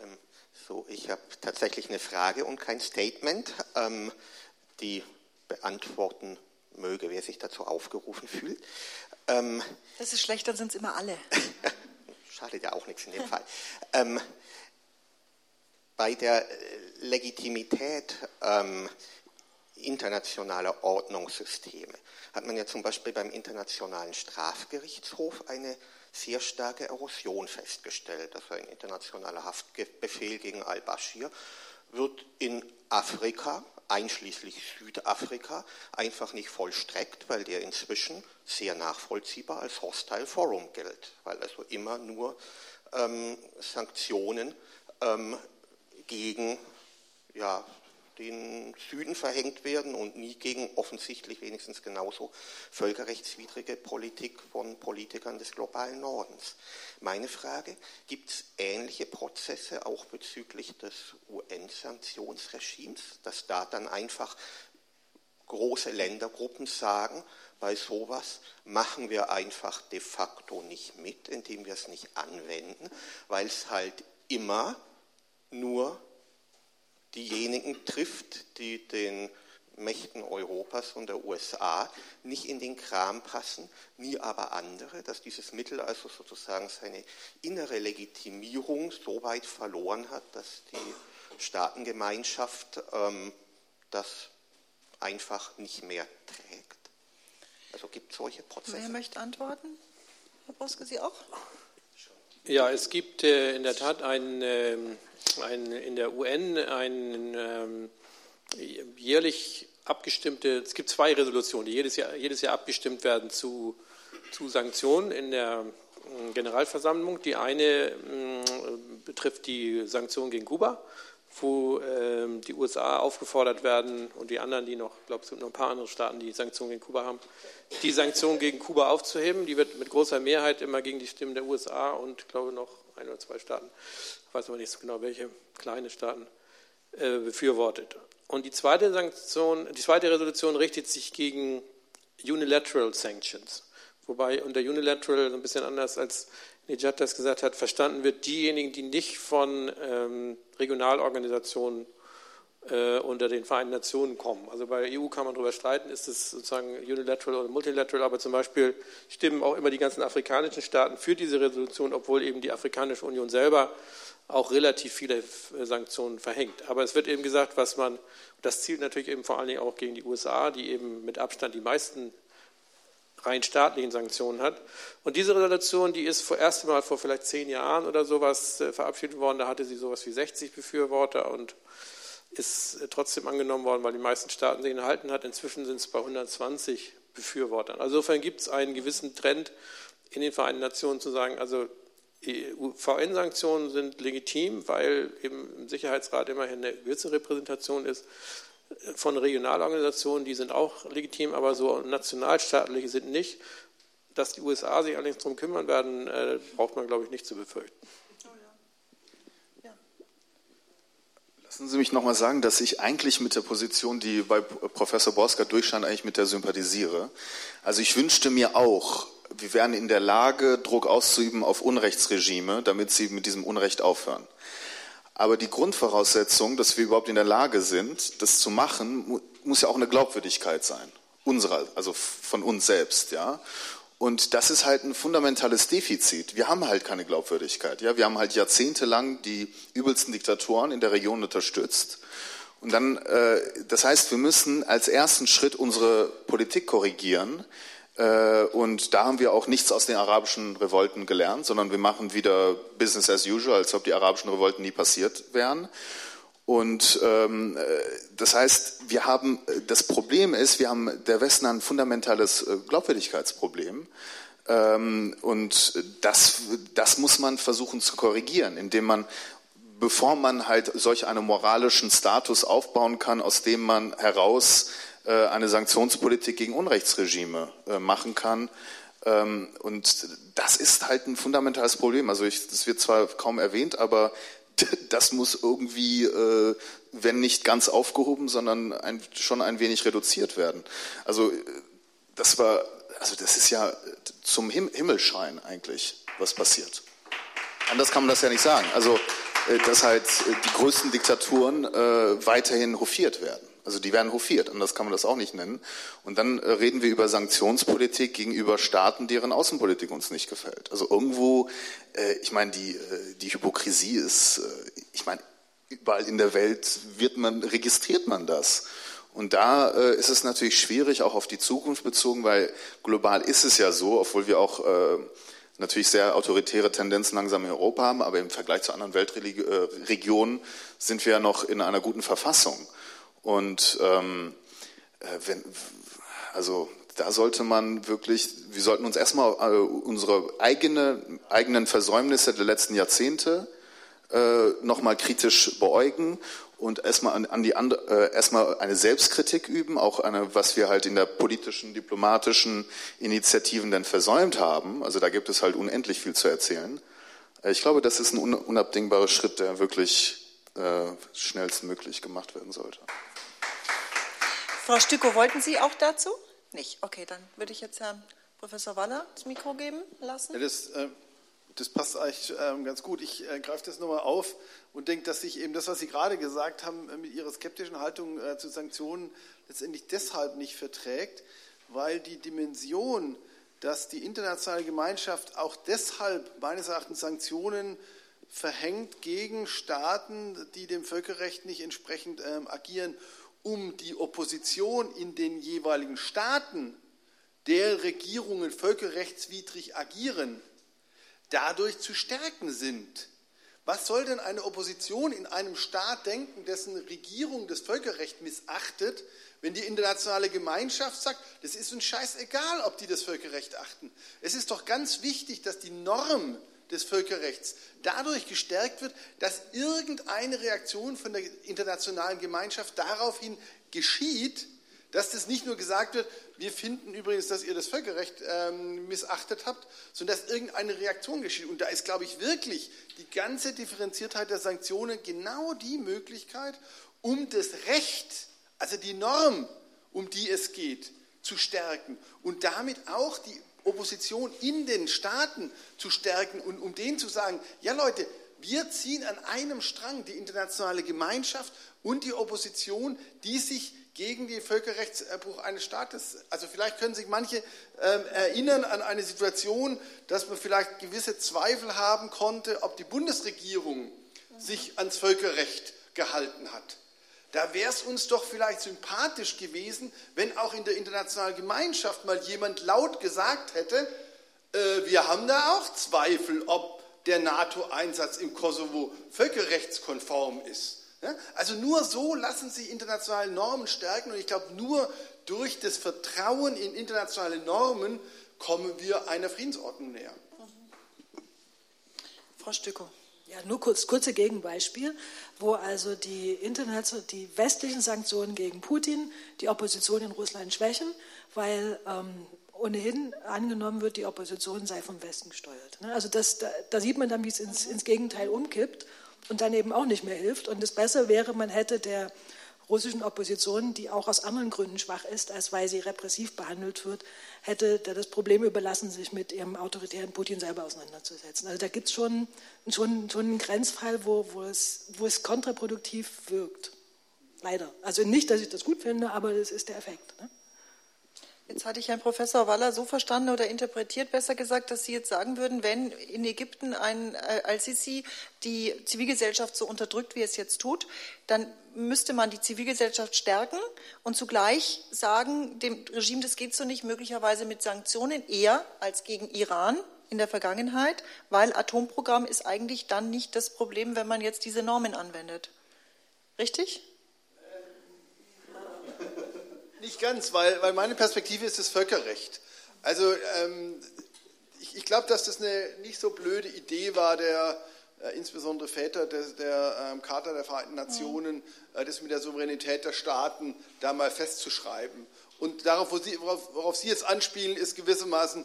Ähm, So, ich habe tatsächlich eine Frage und kein Statement, ähm, die beantworten möge, wer sich dazu aufgerufen fühlt. Ähm, Das ist schlecht, dann sind es immer alle. schadet ja auch nichts in dem Fall. Bei der äh, Legitimität ähm, internationaler Ordnungssysteme hat man ja zum Beispiel beim Internationalen Strafgerichtshof eine sehr starke Erosion festgestellt. Also ein internationaler Haftbefehl gegen al-Bashir wird in Afrika, einschließlich Südafrika, einfach nicht vollstreckt, weil der inzwischen sehr nachvollziehbar als Hostile Forum gilt, weil also immer nur ähm, Sanktionen ähm, gegen ja, den Süden verhängt werden und nie gegen offensichtlich wenigstens genauso völkerrechtswidrige Politik von Politikern des globalen Nordens. Meine Frage, gibt es ähnliche Prozesse auch bezüglich des UN-Sanktionsregimes, dass da dann einfach große Ländergruppen sagen, bei sowas machen wir einfach de facto nicht mit, indem wir es nicht anwenden, weil es halt immer nur diejenigen trifft, die den Mächten Europas und der USA nicht in den Kram passen, nie aber andere, dass dieses Mittel also sozusagen seine innere Legitimierung so weit verloren hat, dass die Staatengemeinschaft ähm, das einfach nicht mehr trägt. Also gibt es solche Prozesse. Wer möchte antworten? Herr Broske, Sie auch? Ja, es gibt äh, in der Tat ein, ähm, ein, in der UN ein ähm, jährlich abgestimmte, es gibt zwei Resolutionen, die jedes Jahr, jedes Jahr abgestimmt werden zu, zu Sanktionen in der äh, Generalversammlung. Die eine äh, betrifft die Sanktionen gegen Kuba, wo ähm, die USA aufgefordert werden und die anderen, die noch, ich glaube, es sind noch ein paar andere Staaten, die Sanktionen gegen Kuba haben, die Sanktionen gegen Kuba aufzuheben. Die wird mit großer Mehrheit immer gegen die Stimmen der USA und, ich glaube, noch ein oder zwei Staaten, weiß aber nicht so genau welche, kleine Staaten, äh, befürwortet. Und die zweite Sanktion, die zweite Resolution richtet sich gegen Unilateral Sanctions. Wobei unter Unilateral so ein bisschen anders als Nejat das gesagt hat, verstanden wird diejenigen, die nicht von ähm, Regionalorganisationen äh, unter den Vereinten Nationen kommen. Also bei der EU kann man darüber streiten, ist es sozusagen unilateral oder multilateral, aber zum Beispiel stimmen auch immer die ganzen afrikanischen Staaten für diese Resolution, obwohl eben die Afrikanische Union selber auch relativ viele äh, Sanktionen verhängt. Aber es wird eben gesagt, was man, das zielt natürlich eben vor allen Dingen auch gegen die USA, die eben mit Abstand die meisten rein staatlichen Sanktionen hat. Und diese Resolution, die ist vor erst Mal vor vielleicht zehn Jahren oder sowas äh, verabschiedet worden. Da hatte sie sowas wie 60 Befürworter und ist äh, trotzdem angenommen worden, weil die meisten Staaten sie enthalten hat. Inzwischen sind es bei 120 Befürwortern. Also insofern gibt es einen gewissen Trend in den Vereinten Nationen zu sagen, also VN-Sanktionen sind legitim, weil eben im Sicherheitsrat immerhin eine gewisse Repräsentation ist von Regionalorganisationen, die sind auch legitim, aber so nationalstaatliche sind nicht. Dass die USA sich allerdings darum kümmern werden, äh, braucht man, glaube ich, nicht zu befürchten. Lassen Sie mich nochmal sagen, dass ich eigentlich mit der Position, die bei Professor Borska durchscheint, eigentlich mit der sympathisiere. Also ich wünschte mir auch, wir wären in der Lage, Druck auszuüben auf Unrechtsregime, damit sie mit diesem Unrecht aufhören. Aber die Grundvoraussetzung, dass wir überhaupt in der Lage sind, das zu machen, muss ja auch eine Glaubwürdigkeit sein. Unserer, also von uns selbst, ja. Und das ist halt ein fundamentales Defizit. Wir haben halt keine Glaubwürdigkeit. Ja? Wir haben halt jahrzehntelang die übelsten Diktatoren in der Region unterstützt. Und dann, äh, das heißt, wir müssen als ersten Schritt unsere Politik korrigieren, und da haben wir auch nichts aus den arabischen Revolten gelernt, sondern wir machen wieder Business as usual, als ob die arabischen Revolten nie passiert wären. Und ähm, äh, das heißt, wir haben das Problem ist, wir haben der Westen ein fundamentales äh, Glaubwürdigkeitsproblem. Ähm, und das, das muss man versuchen zu korrigieren, indem man bevor man halt solch einen moralischen Status aufbauen kann, aus dem man heraus äh, eine Sanktionspolitik gegen Unrechtsregime äh, machen kann. Ähm, und das ist halt ein fundamentales Problem. Also ich, das wird zwar kaum erwähnt, aber das muss irgendwie, äh, wenn nicht ganz aufgehoben, sondern ein, schon ein wenig reduziert werden. Also das war, also das ist ja zum Himmelschein eigentlich, was passiert. Anders kann man das ja nicht sagen. Also dass halt die größten Diktaturen äh, weiterhin hofiert werden. Also die werden hofiert, anders kann man das auch nicht nennen. Und dann äh, reden wir über Sanktionspolitik gegenüber Staaten, deren Außenpolitik uns nicht gefällt. Also irgendwo, äh, ich meine, die, äh, die Hypokrisie ist, ich meine, überall in der Welt wird man, registriert man das. Und da ist es natürlich schwierig, auch auf die Zukunft bezogen, weil global ist es ja so, obwohl wir auch natürlich sehr autoritäre Tendenzen langsam in Europa haben, aber im Vergleich zu anderen Weltregionen sind wir ja noch in einer guten Verfassung. Und ähm, äh, wenn, also da sollte man wirklich, wir sollten uns erstmal äh, unsere eigene, eigenen Versäumnisse der letzten Jahrzehnte äh, nochmal kritisch beäugen und erstmal an, an die andere, äh, erstmal eine Selbstkritik üben, auch eine, was wir halt in der politischen, diplomatischen Initiativen denn versäumt haben. Also da gibt es halt unendlich viel zu erzählen. Äh, ich glaube, das ist ein unabdingbarer Schritt, der wirklich äh, schnellstmöglich gemacht werden sollte. Frau Stücko, wollten Sie auch dazu? Nicht. Okay, dann würde ich jetzt Herrn Professor Waller das Mikro geben lassen. Ja, das, äh, das, passt eigentlich äh, ganz gut. Ich äh, greife das nochmal auf und denke, dass sich eben das, was Sie gerade gesagt haben, mit Ihrer skeptischen Haltung zu Sanktionen letztendlich deshalb nicht verträgt, weil die Dimension, dass die internationale Gemeinschaft auch deshalb meines Erachtens Sanktionen verhängt gegen Staaten, die dem Völkerrecht nicht entsprechend ähm, agieren um die Opposition in den jeweiligen Staaten, der Regierungen völkerrechtswidrig agieren, dadurch zu stärken sind. Was soll denn eine Opposition in einem Staat denken, dessen Regierung das Völkerrecht missachtet, wenn die internationale Gemeinschaft sagt, das ist uns scheißegal, ob die das Völkerrecht achten. Es ist doch ganz wichtig, dass die Norm des Völkerrechts dadurch gestärkt wird, dass irgendeine Reaktion von der internationalen Gemeinschaft daraufhin geschieht, dass das nicht nur gesagt wird, wir finden übrigens, dass ihr das Völkerrecht ähm, missachtet habt, sondern dass irgendeine Reaktion geschieht. Und da ist, glaube ich, wirklich die ganze Differenziertheit der Sanktionen genau die Möglichkeit, um das Recht, also die Norm, um die es geht, zu stärken und damit auch die Opposition in den Staaten zu stärken und um denen zu sagen, ja Leute, wir ziehen an einem Strang die internationale Gemeinschaft und die Opposition, die sich gegen den Völkerrechtserbruch eines Staates. Also vielleicht können sich manche äh, erinnern an eine Situation, dass man vielleicht gewisse Zweifel haben konnte, ob die Bundesregierung sich ans Völkerrecht gehalten hat. Da wäre es uns doch vielleicht sympathisch gewesen, wenn auch in der internationalen Gemeinschaft mal jemand laut gesagt hätte, äh, wir haben da auch Zweifel, ob der NATO-Einsatz im Kosovo völkerrechtskonform ist. Ja? Also nur so lassen sich internationale Normen stärken und ich glaube, nur durch das Vertrauen in internationale Normen kommen wir einer Friedensordnung näher. Frau Stückow. Ja, nur kurz, kurze Gegenbeispiel, wo also die, international, die westlichen Sanktionen gegen Putin die Opposition in Russland schwächen, weil ähm, ohnehin angenommen wird, die Opposition sei vom Westen gesteuert. Ne? Also das, da, da sieht man dann, wie es ins, ins Gegenteil umkippt und dann eben auch nicht mehr hilft. Und das Bessere wäre, man hätte der russischen Opposition, die auch aus anderen Gründen schwach ist, als weil sie repressiv behandelt wird, hätte das Problem überlassen, sich mit ihrem autoritären Putin selber auseinanderzusetzen. Also da gibt es schon, schon, schon einen Grenzfall, wo, wo, es, wo es kontraproduktiv wirkt. Leider. Also nicht, dass ich das gut finde, aber das ist der Effekt. Ne? Hatte ich Herrn Professor Waller so verstanden oder interpretiert, besser gesagt, dass Sie jetzt sagen würden, wenn in Ägypten ein äh, Al-Sisi die Zivilgesellschaft so unterdrückt, wie es jetzt tut, dann müsste man die Zivilgesellschaft stärken und zugleich sagen, dem Regime, das geht so nicht, möglicherweise mit Sanktionen eher als gegen Iran in der Vergangenheit, weil Atomprogramm ist eigentlich dann nicht das Problem, wenn man jetzt diese Normen anwendet. Richtig? Nicht ganz, weil, weil meine Perspektive ist das Völkerrecht. Also ähm, ich, ich glaube, dass das eine nicht so blöde Idee war, der äh, insbesondere Väter der, der ähm, Charta der Vereinten Nationen, äh, das mit der Souveränität der Staaten da mal festzuschreiben. Und darauf, wo Sie, worauf, worauf Sie jetzt anspielen, ist gewissermaßen,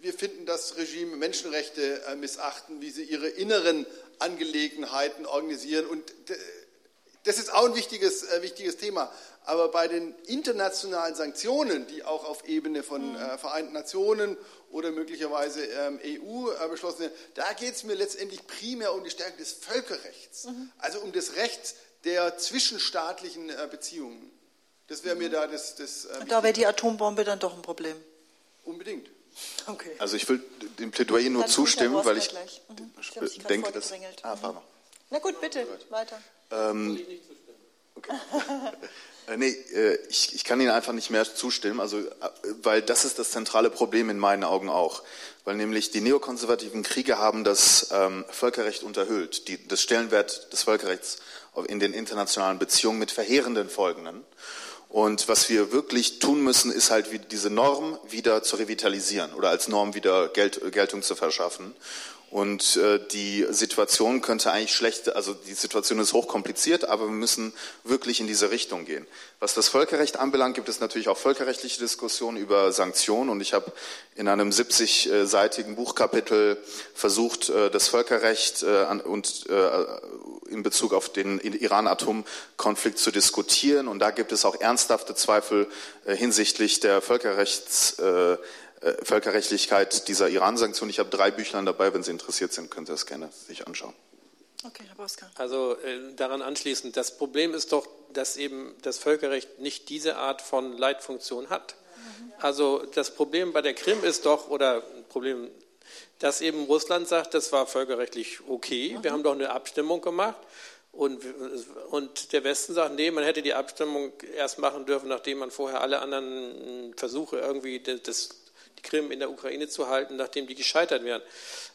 wir finden das Regime Menschenrechte äh, missachten, wie sie ihre inneren Angelegenheiten organisieren. Und das ist auch ein wichtiges, äh, wichtiges Thema. Aber bei den internationalen Sanktionen, die auch auf Ebene von äh, Vereinten Nationen oder möglicherweise ähm, EU äh, beschlossen werden, da geht es mir letztendlich primär um die Stärkung des Völkerrechts, mhm. also um das Recht der zwischenstaatlichen äh, Beziehungen. Das wäre mhm. mir da das. das äh, da wäre die Atombombe dann doch ein Problem. Unbedingt. Okay. Also ich will dem Plädoyer nur dann zustimmen, weil ich mhm. denke, dass. Ah, mhm. Na gut, bitte, weiter. Ähm, okay. Äh, nee, äh, ich, ich kann Ihnen einfach nicht mehr zustimmen, also, äh, weil das ist das zentrale Problem in meinen Augen auch. Weil nämlich die neokonservativen Kriege haben das ähm, Völkerrecht unterhöhlt, die, das Stellenwert des Völkerrechts in den internationalen Beziehungen mit verheerenden Folgen. Und was wir wirklich tun müssen, ist halt diese Norm wieder zu revitalisieren oder als Norm wieder Gelt, Geltung zu verschaffen. Und äh, die Situation könnte eigentlich schlecht, also die Situation ist hochkompliziert, aber wir müssen wirklich in diese Richtung gehen. Was das Völkerrecht anbelangt, gibt es natürlich auch völkerrechtliche Diskussionen über Sanktionen. Und ich habe in einem 70-seitigen Buchkapitel versucht, äh, das Völkerrecht äh, und äh, in Bezug auf den Iran-Atomkonflikt zu diskutieren. Und da gibt es auch ernsthafte Zweifel äh, hinsichtlich der Völkerrechts äh, äh, Völkerrechtlichkeit dieser Iran-Sanktionen. Ich habe drei Büchlein dabei, wenn Sie interessiert sind, können Sie das gerne sich anschauen. Okay, Herr Boska. Also äh, daran anschließend, das Problem ist doch, dass eben das Völkerrecht nicht diese Art von Leitfunktion hat. Mhm. Also das Problem bei der Krim ist doch, oder Problem, dass eben Russland sagt, das war völkerrechtlich okay, mhm. wir haben doch eine Abstimmung gemacht. Und, und der Westen sagt, nee, man hätte die Abstimmung erst machen dürfen, nachdem man vorher alle anderen Versuche irgendwie des, Krim in der Ukraine zu halten, nachdem die gescheitert wären.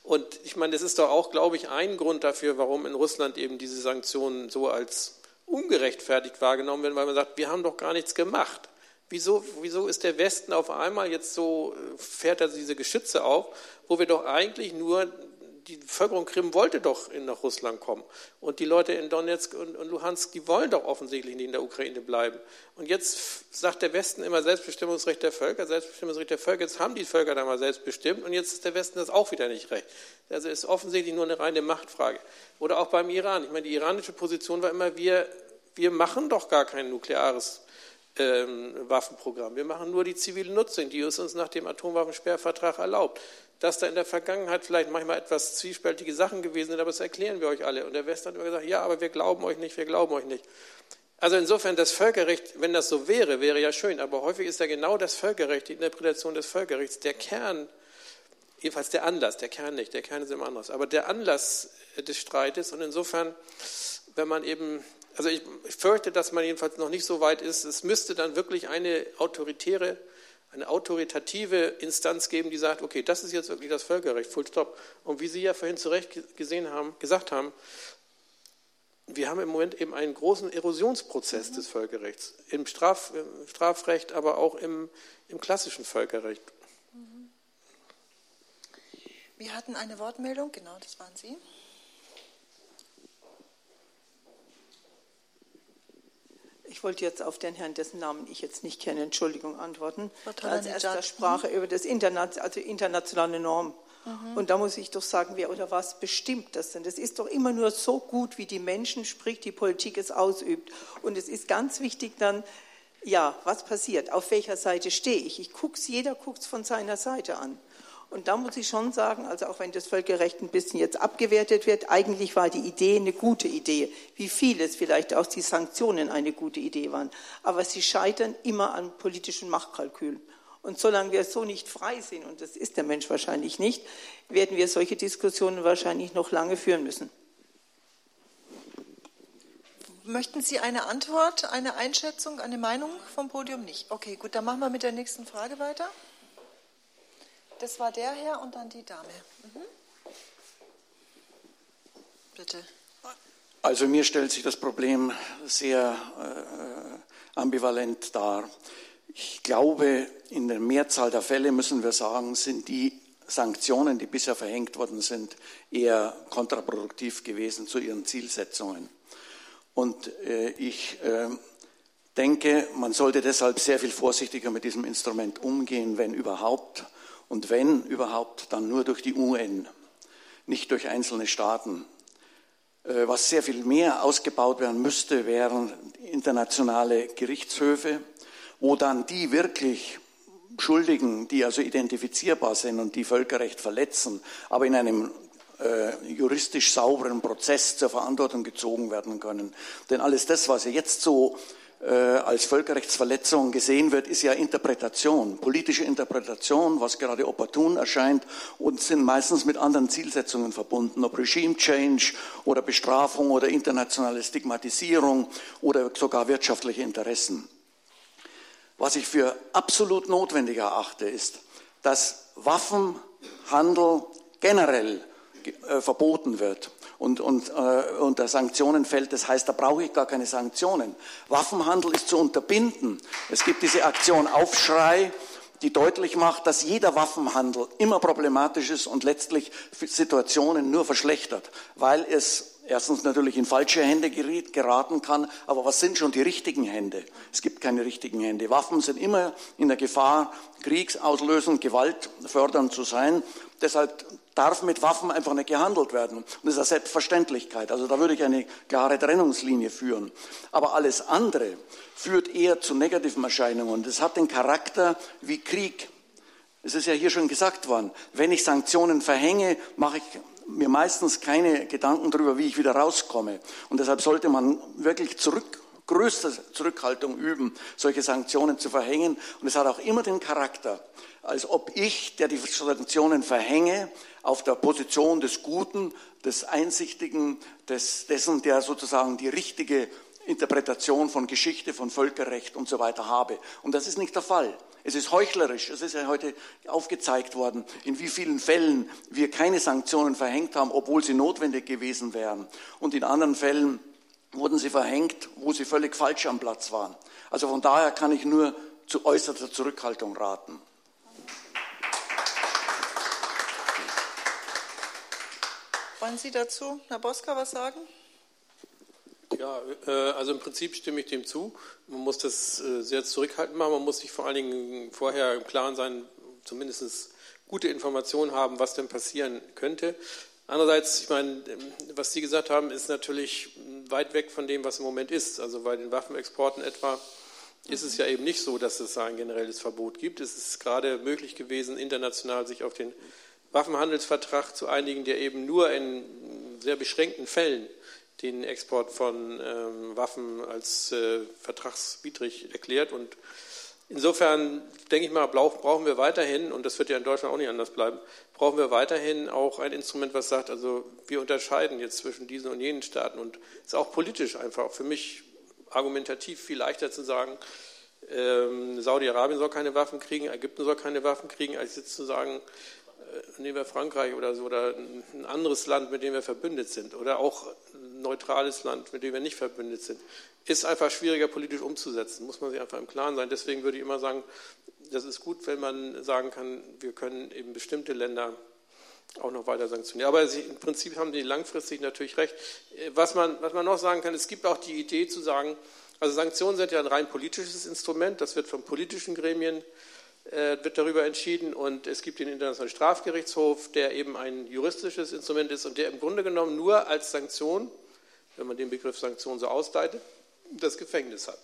Und ich meine, das ist doch auch, glaube ich, ein Grund dafür, warum in Russland eben diese Sanktionen so als ungerechtfertigt wahrgenommen werden, weil man sagt, wir haben doch gar nichts gemacht. Wieso, wieso ist der Westen auf einmal jetzt so, fährt er diese Geschütze auf, wo wir doch eigentlich nur die Bevölkerung Krim wollte doch nach Russland kommen. Und die Leute in Donetsk und, und Luhansk, die wollen doch offensichtlich nicht in der Ukraine bleiben. Und jetzt sagt der Westen immer Selbstbestimmungsrecht der Völker, Selbstbestimmungsrecht der Völker. Jetzt haben die Völker da mal selbstbestimmt und jetzt ist der Westen das auch wieder nicht recht. Also ist offensichtlich nur eine reine Machtfrage. Oder auch beim Iran. Ich meine, die iranische Position war immer, wir, wir machen doch gar kein nukleares ähm, Waffenprogramm. Wir machen nur die zivile Nutzung, die es uns nach dem Atomwaffensperrvertrag erlaubt dass da in der Vergangenheit vielleicht manchmal etwas zwiespältige Sachen gewesen sind, aber das erklären wir euch alle. Und der Westen hat immer gesagt, ja, aber wir glauben euch nicht, wir glauben euch nicht. Also insofern das Völkerrecht, wenn das so wäre, wäre ja schön, aber häufig ist ja genau das Völkerrecht, die Interpretation des Völkerrechts, der Kern, jedenfalls der Anlass, der Kern nicht, der Kern ist immer anders, aber der Anlass des Streites und insofern, wenn man eben, also ich fürchte, dass man jedenfalls noch nicht so weit ist, es müsste dann wirklich eine autoritäre eine autoritative Instanz geben, die sagt, okay, das ist jetzt wirklich das Völkerrecht, full stop. Und wie Sie ja vorhin zu Recht gesehen haben, gesagt haben, wir haben im Moment eben einen großen Erosionsprozess mhm. des Völkerrechts, im, Straf, im, Strafrecht, aber auch im, im klassischen Völkerrecht. Mhm. Wir hatten eine Wortmeldung, genau, das waren Sie. Ich wollte jetzt auf den Herrn, dessen Namen ich jetzt nicht kenne, Entschuldigung, antworten. Als erster Sprache über das Internet, also internationale Norm. Mhm. Und da muss ich doch sagen, wer oder was bestimmt das denn? Das ist doch immer nur so gut, wie die Menschen, sprich die Politik es ausübt. Und es ist ganz wichtig dann, ja, was passiert? Auf welcher Seite stehe ich? Ich guck's, jeder guckt es von seiner Seite an. Und da muss ich schon sagen, also auch wenn das Völkerrecht ein bisschen jetzt abgewertet wird, eigentlich war die Idee eine gute Idee, wie vieles vielleicht auch die Sanktionen eine gute Idee waren. Aber sie scheitern immer an politischen Machtkalkülen. Und solange wir so nicht frei sind, und das ist der Mensch wahrscheinlich nicht, werden wir solche Diskussionen wahrscheinlich noch lange führen müssen. Möchten Sie eine Antwort, eine Einschätzung, eine Meinung vom Podium? Nicht. Okay, gut, dann machen wir mit der nächsten Frage weiter. Das war der Herr und dann die Dame. Mhm. Bitte. Also mir stellt sich das Problem sehr äh, ambivalent dar. Ich glaube, in der Mehrzahl der Fälle müssen wir sagen, sind die Sanktionen, die bisher verhängt worden sind, eher kontraproduktiv gewesen zu ihren Zielsetzungen. Und äh, ich äh, denke, man sollte deshalb sehr viel vorsichtiger mit diesem Instrument umgehen, wenn überhaupt. Und wenn überhaupt, dann nur durch die UN, nicht durch einzelne Staaten. Äh, was sehr viel mehr ausgebaut werden müsste, wären internationale Gerichtshöfe, wo dann die wirklich Schuldigen, die also identifizierbar sind und die Völkerrecht verletzen, aber in einem äh, juristisch sauberen Prozess zur Verantwortung gezogen werden können. Denn alles das, was jetzt so als Völkerrechtsverletzung gesehen wird, ist ja Interpretation, politische Interpretation, was gerade opportun erscheint und sind meistens mit anderen Zielsetzungen verbunden, ob Regime Change oder Bestrafung oder internationale Stigmatisierung oder sogar wirtschaftliche Interessen. Was ich für absolut notwendig erachte, ist, dass Waffenhandel generell äh, verboten wird und, und äh, unter Sanktionen fällt. Das heißt, da brauche ich gar keine Sanktionen. Waffenhandel ist zu unterbinden. Es gibt diese Aktion Aufschrei, die deutlich macht, dass jeder Waffenhandel immer problematisch ist und letztlich Situationen nur verschlechtert, weil es erstens natürlich in falsche Hände geraten kann, aber was sind schon die richtigen Hände? Es gibt keine richtigen Hände. Waffen sind immer in der Gefahr, kriegsauslösend, gewaltfördernd zu sein. Deshalb darf mit Waffen einfach nicht gehandelt werden. Und das ist eine Selbstverständlichkeit. Also da würde ich eine klare Trennungslinie führen. Aber alles andere führt eher zu negativen Erscheinungen. Das hat den Charakter wie Krieg. Es ist ja hier schon gesagt worden, wenn ich Sanktionen verhänge, mache ich mir meistens keine Gedanken darüber, wie ich wieder rauskomme. Und deshalb sollte man wirklich zurück, größte Zurückhaltung üben, solche Sanktionen zu verhängen. Und es hat auch immer den Charakter, als ob ich, der die Sanktionen verhänge, auf der Position des Guten, des Einsichtigen, des, dessen, der sozusagen die richtige Interpretation von Geschichte, von Völkerrecht und so weiter habe. Und das ist nicht der Fall. Es ist heuchlerisch. Es ist ja heute aufgezeigt worden, in wie vielen Fällen wir keine Sanktionen verhängt haben, obwohl sie notwendig gewesen wären. Und in anderen Fällen wurden sie verhängt, wo sie völlig falsch am Platz waren. Also von daher kann ich nur zu äußerster Zurückhaltung raten. Wollen Sie dazu, Herr Boska, was sagen? Ja, äh, also im Prinzip stimme ich dem zu. Man muss das äh, sehr zurückhaltend machen. Man muss sich vor allen Dingen vorher im Klaren sein, zumindest gute Informationen haben, was denn passieren könnte. Andererseits, ich meine, was Sie gesagt haben, ist natürlich weit weg von dem, was im Moment ist. Also bei den Waffenexporten etwa ist es ja eben nicht so, dass es ein generelles Verbot gibt. Es ist gerade möglich gewesen, international sich auf den Waffenhandelsvertrag zu einigen, der eben nur in sehr beschränkten Fällen den Export von ähm, Waffen als äh, vertragswidrig erklärt. Und insofern denke ich mal, brauchen wir weiterhin, und das wird ja in Deutschland auch nicht anders bleiben, brauchen wir weiterhin auch ein Instrument, was sagt, also wir unterscheiden jetzt zwischen diesen und jenen Staaten. Und es ist auch politisch einfach für mich argumentativ viel leichter zu sagen, ähm, Saudi-Arabien soll keine Waffen kriegen, Ägypten soll keine Waffen kriegen, als jetzt zu sagen, äh, nehmen wir Frankreich oder so, oder ein anderes Land, mit dem wir verbündet sind, oder auch neutrales Land, mit dem wir nicht verbündet sind, ist einfach schwieriger politisch umzusetzen, muss man sich einfach im Klaren sein. Deswegen würde ich immer sagen, das ist gut, wenn man sagen kann, wir können eben bestimmte Länder auch noch weiter sanktionieren. Aber Sie, im Prinzip haben die langfristig natürlich recht. Was man, was man noch sagen kann, es gibt auch die Idee zu sagen, also Sanktionen sind ja ein rein politisches Instrument, das wird von politischen Gremien äh, wird darüber entschieden und es gibt den Internationalen Strafgerichtshof, der eben ein juristisches Instrument ist und der im Grunde genommen nur als Sanktion, wenn man den Begriff Sanktion so ausleitet, das Gefängnis hat.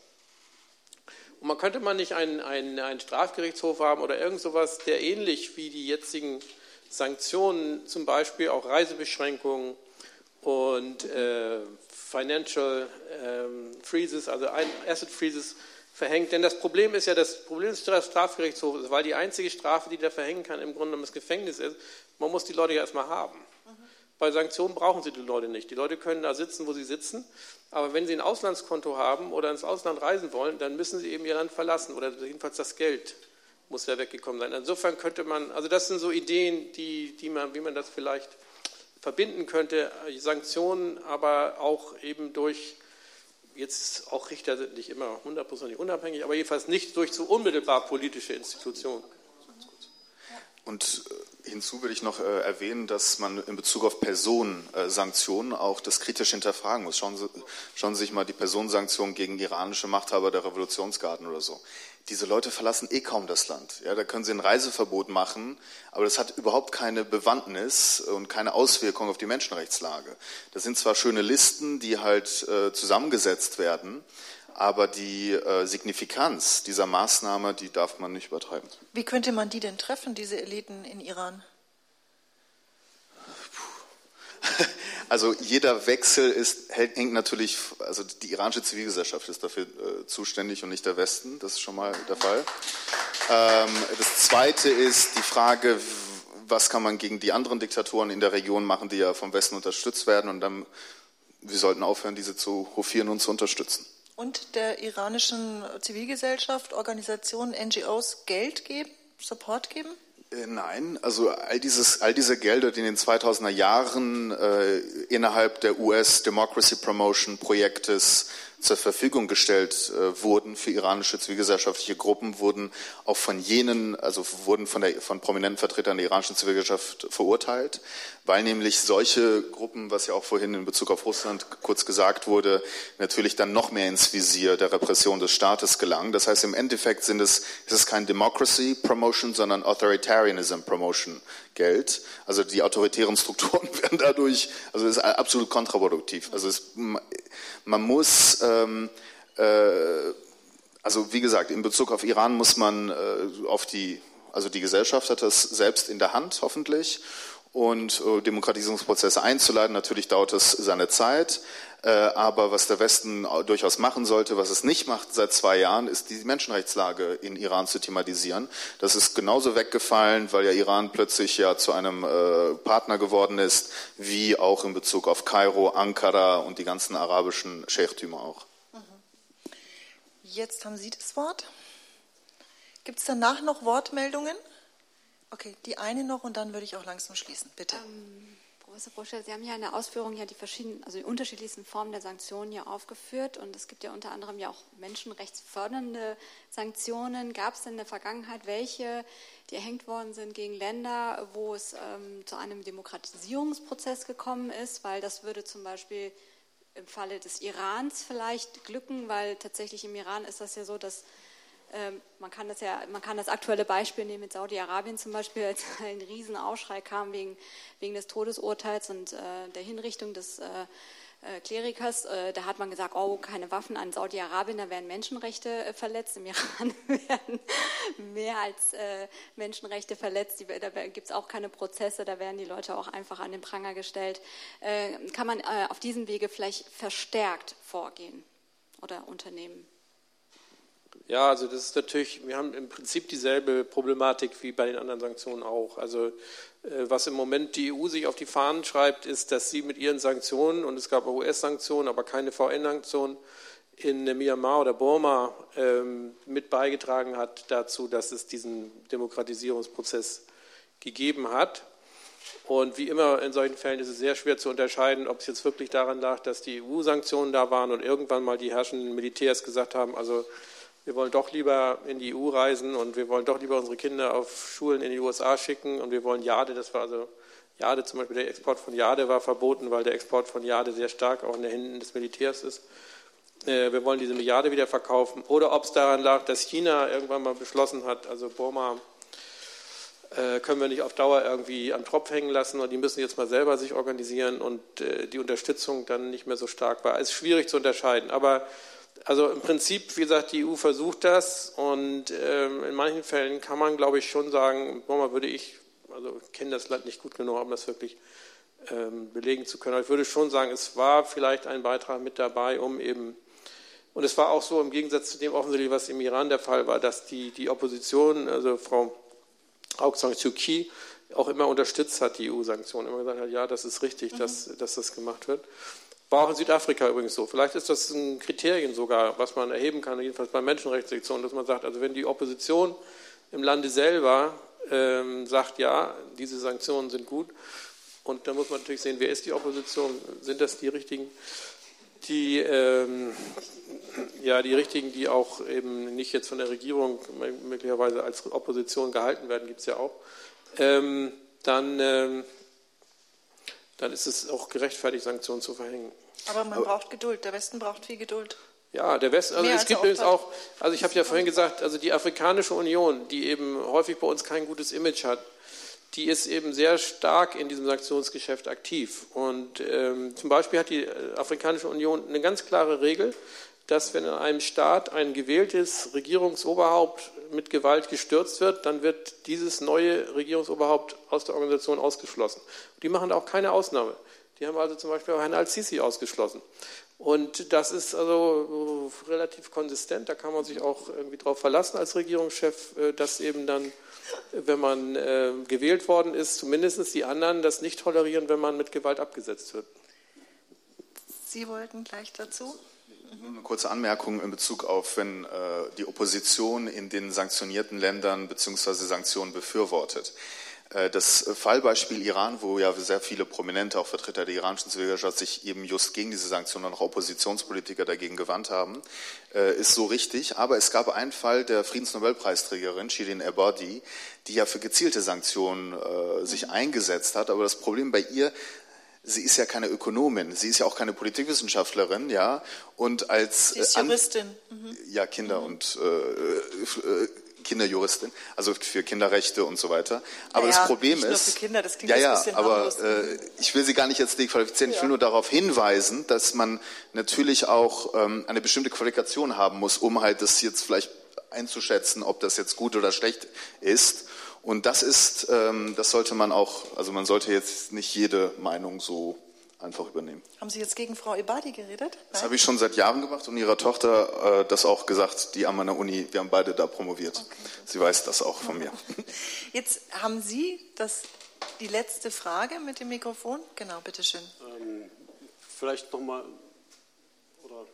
Und man könnte man nicht einen, einen, einen Strafgerichtshof haben oder irgend sowas, der ähnlich wie die jetzigen Sanktionen, zum Beispiel auch Reisebeschränkungen und äh, Financial ähm, Freezes, also Asset Freezes, verhängt. Denn das Problem ist ja, das Problem des Strafgerichtshofs, weil die einzige Strafe, die der verhängen kann, im Grunde genommen das Gefängnis ist, man muss die Leute ja erstmal haben. Bei Sanktionen brauchen sie die Leute nicht. Die Leute können da sitzen, wo sie sitzen. Aber wenn sie ein Auslandskonto haben oder ins Ausland reisen wollen, dann müssen sie eben ihr Land verlassen oder jedenfalls das Geld muss ja weggekommen sein. Insofern könnte man, also das sind so Ideen, die, die man, wie man das vielleicht verbinden könnte, Sanktionen, aber auch eben durch, jetzt auch Richter sind nicht immer hundertprozentig unabhängig, aber jedenfalls nicht durch zu unmittelbar politische Institutionen. Und äh, hinzu will ich noch äh, erwähnen, dass man in Bezug auf Personensanktionen äh, auch das kritisch hinterfragen muss. Schauen Sie, schauen Sie sich mal die Personensanktionen gegen iranische Machthaber der Revolutionsgarden oder so. Diese Leute verlassen eh kaum das Land. Ja, da können sie ein Reiseverbot machen, aber das hat überhaupt keine Bewandtnis und keine Auswirkung auf die Menschenrechtslage. Das sind zwar schöne Listen, die halt äh, zusammengesetzt werden, aber die äh, Signifikanz dieser Maßnahme, die darf man nicht übertreiben. Wie könnte man die denn treffen, diese Eliten in Iran? Also jeder Wechsel ist, hängt natürlich, also die iranische Zivilgesellschaft ist dafür äh, zuständig und nicht der Westen, das ist schon mal der Fall. Ähm, das Zweite ist die Frage, was kann man gegen die anderen Diktatoren in der Region machen, die ja vom Westen unterstützt werden und dann, wir sollten aufhören, diese zu hofieren und zu unterstützen und der iranischen Zivilgesellschaft, Organisationen, NGOs Geld geben, Support geben? Äh, nein, also all, dieses, all diese Gelder, die in den 2000er Jahren äh, innerhalb der US Democracy Promotion Projektes zur Verfügung gestellt äh, wurden für iranische zivilgesellschaftliche Gruppen, wurden auch von jenen, also wurden von, der, von prominenten Vertretern der iranischen Zivilgesellschaft verurteilt, weil nämlich solche Gruppen, was ja auch vorhin in Bezug auf Russland kurz gesagt wurde, natürlich dann noch mehr ins Visier der Repression des Staates gelangen. Das heißt, im Endeffekt sind es, ist es kein Democracy Promotion, sondern Authoritarianism Promotion Geld. Also die autoritären Strukturen werden dadurch, also es ist absolut kontraproduktiv. Also es, man muss, ähm, äh, also wie gesagt, in Bezug auf Iran muss man äh, auf die, also die Gesellschaft hat das selbst in der Hand, hoffentlich und äh, Demokratisierungsprozesse einzuleiten. Natürlich dauert es seine Zeit. Äh, aber was der Westen durchaus machen sollte, was es nicht macht seit zwei Jahren, ist die Menschenrechtslage in Iran zu thematisieren. Das ist genauso weggefallen, weil ja Iran plötzlich ja zu einem äh, Partner geworden ist, wie auch in Bezug auf Kairo, Ankara und die ganzen arabischen Scheichtümer auch. Mhm. Jetzt haben Sie das Wort. Gibt es danach noch Wortmeldungen? Okay, die eine noch und dann würde ich auch langsam schließen. Bitte. Ähm, Professor Broscher, Sie haben ja in der Ausführung ja die verschiedenen, also die unterschiedlichsten Formen der Sanktionen ja aufgeführt und es gibt ja unter anderem ja auch menschenrechtsfördernde Sanktionen. Gab es denn in der Vergangenheit welche, die erhängt worden sind gegen Länder, wo es ähm, zu einem Demokratisierungsprozess gekommen ist? Weil das würde zum Beispiel im Falle des Irans vielleicht glücken, weil tatsächlich im Iran ist das ja so, dass man kann das ja, man kann das aktuelle Beispiel nehmen mit Saudi-Arabien zum Beispiel, als ein Riesenaufschrei kam wegen, wegen des Todesurteils und äh, der Hinrichtung des äh, äh, Klerikers. Äh, da hat man gesagt, oh, keine Waffen an Saudi-Arabien, da werden Menschenrechte äh, verletzt. Im Iran werden mehr als äh, Menschenrechte verletzt. Die, da gibt es auch keine Prozesse, da werden die Leute auch einfach an den Pranger gestellt. kann man auf diesem Wege vielleicht verstärkt vorgehen oder unternehmen? Ja, also das ist natürlich, wir haben im Prinzip dieselbe Problematik wie bei den anderen Sanktionen auch. Also äh, was im Moment die EU sich auf die Fahnen schreibt, ist, dass sie mit ihren Sanktionen, und es gab US-Sanktionen, aber keine VN-Sanktionen, in Myanmar oder Burma ähm, mit beigetragen hat dazu, dass es diesen Demokratisierungsprozess gegeben hat. Und wie immer in solchen Fällen ist es sehr schwer zu unterscheiden, ob es jetzt wirklich daran lag, dass die EU-Sanktionen da waren und irgendwann mal die herrschenden Militärs gesagt haben, also wir wollen doch lieber in die EU reisen und wir wollen doch lieber unsere Kinder auf Schulen in die USA schicken und wir wollen Jade, das war also Jade zum Beispiel, der Export von Jade war verboten, weil der Export von Jade sehr stark auch in den Händen des Militärs ist. Äh, wir wollen diese Milliarde wieder verkaufen. Oder ob es daran lag, dass China irgendwann mal beschlossen hat, also Burma äh, können wir nicht auf Dauer irgendwie am Tropf hängen lassen und die müssen jetzt mal selber sich organisieren und äh, die Unterstützung dann nicht mehr so stark war. Es ist schwierig zu unterscheiden. Aber also im Prinzip, wie gesagt, die EU versucht das und ähm, in manchen Fällen kann man, glaube ich, schon sagen, nochmal würde ich, also ich kenne das Land nicht gut genug, um das wirklich ähm, belegen zu können, aber ich würde schon sagen, es war vielleicht ein Beitrag mit dabei, um eben Und es war auch so im Gegensatz zu dem offensichtlich, was im Iran der Fall war, dass die, die Opposition, also Frau Aung San Suu Kyi, auch immer unterstützt hat, die EU-Sanktionen, immer gesagt hat, ja, das ist richtig, mhm. dass, dass das gemacht wird. War auch in Südafrika übrigens so. Vielleicht ist das ein Kriterium sogar, was man erheben kann, jedenfalls bei Menschenrechtssektionen, dass man sagt, also wenn die Opposition im Lande selber ähm, sagt, ja, diese Sanktionen sind gut, und da muss man natürlich sehen, wer ist die Opposition? Sind das die richtigen? die, ähm, ja, die richtigen, die auch eben nicht jetzt von der Regierung möglicherweise als Opposition gehalten werden, gibt es ja auch, ähm, dann, ähm, dann ist es auch gerechtfertigt, Sanktionen zu verhängen. Aber man Aber, braucht Geduld. Der Westen braucht viel Geduld. Ja, der Westen, also Mehr es gibt übrigens auch, also ich habe ja vorhin gesagt, also die Afrikanische Union, die eben häufig bei uns kein gutes Image hat, die ist eben sehr stark in diesem Sanktionsgeschäft aktiv. Und ähm, zum Beispiel hat die äh, Afrikanische Union eine ganz klare Regel, dass wenn in einem Staat ein gewähltes Regierungsoberhaupt mit Gewalt gestürzt wird, dann wird dieses neue Regierungsoberhaupt aus der Organisation ausgeschlossen. Die machen auch keine Ausnahme. Die haben also zum Beispiel auch Herrn Al-Sisi ausgeschlossen. Und das ist also relativ konsistent. Da kann man sich auch irgendwie darauf verlassen als Regierungschef, äh, dass eben dann wenn man äh, gewählt worden ist, zumindest die anderen das nicht tolerieren, wenn man mit Gewalt abgesetzt wird. Sie wollten gleich dazu? Nur eine kurze Anmerkung in Bezug auf, wenn äh, die Opposition in den sanktionierten Ländern bzw. Sanktionen befürwortet. Äh, das Fallbeispiel Iran, wo ja sehr viele prominente, auch Vertreter der iranischen Zivilgesellschaft sich eben just gegen diese Sanktionen und auch Oppositionspolitiker dagegen gewandt haben, äh, ist so richtig. Aber es gab einen Fall der Friedensnobelpreisträgerin Shirin Ebadi, die ja für gezielte Sanktionen sich eingesetzt hat. Aber das Problem bei ihr sie ist ja keine Ökonomin, sie ist ja auch keine Politikwissenschaftlerin, ja. Und als sie ist Juristin. Mhm. Ja, Kinder mhm. und äh, Kinderjuristin, also für Kinderrechte und so weiter. Aber naja, das Problem nicht ist, nur für Kinder, das klingt ja, ja, aber äh, ich will Sie gar nicht jetzt dequalifizieren. Ja. Ich will nur darauf hinweisen, dass man natürlich auch ähm, eine bestimmte Qualifikation haben muss, um halt das jetzt vielleicht einzuschätzen, ob das jetzt gut oder schlecht ist. Und das ist, ähm, das sollte man auch, also man sollte jetzt nicht jede Meinung so einfach übernehmen. Haben Sie jetzt gegen Frau Ebadi geredet? Das Nein? habe ich schon seit Jahren gemacht und ihrer Tochter äh, das auch gesagt, die an meiner Uni, wir haben beide da promoviert. Okay. Sie weiß das auch von mir. Jetzt haben Sie das, die letzte Frage mit dem Mikrofon. Genau, bitteschön. Ähm, vielleicht nochmal, oder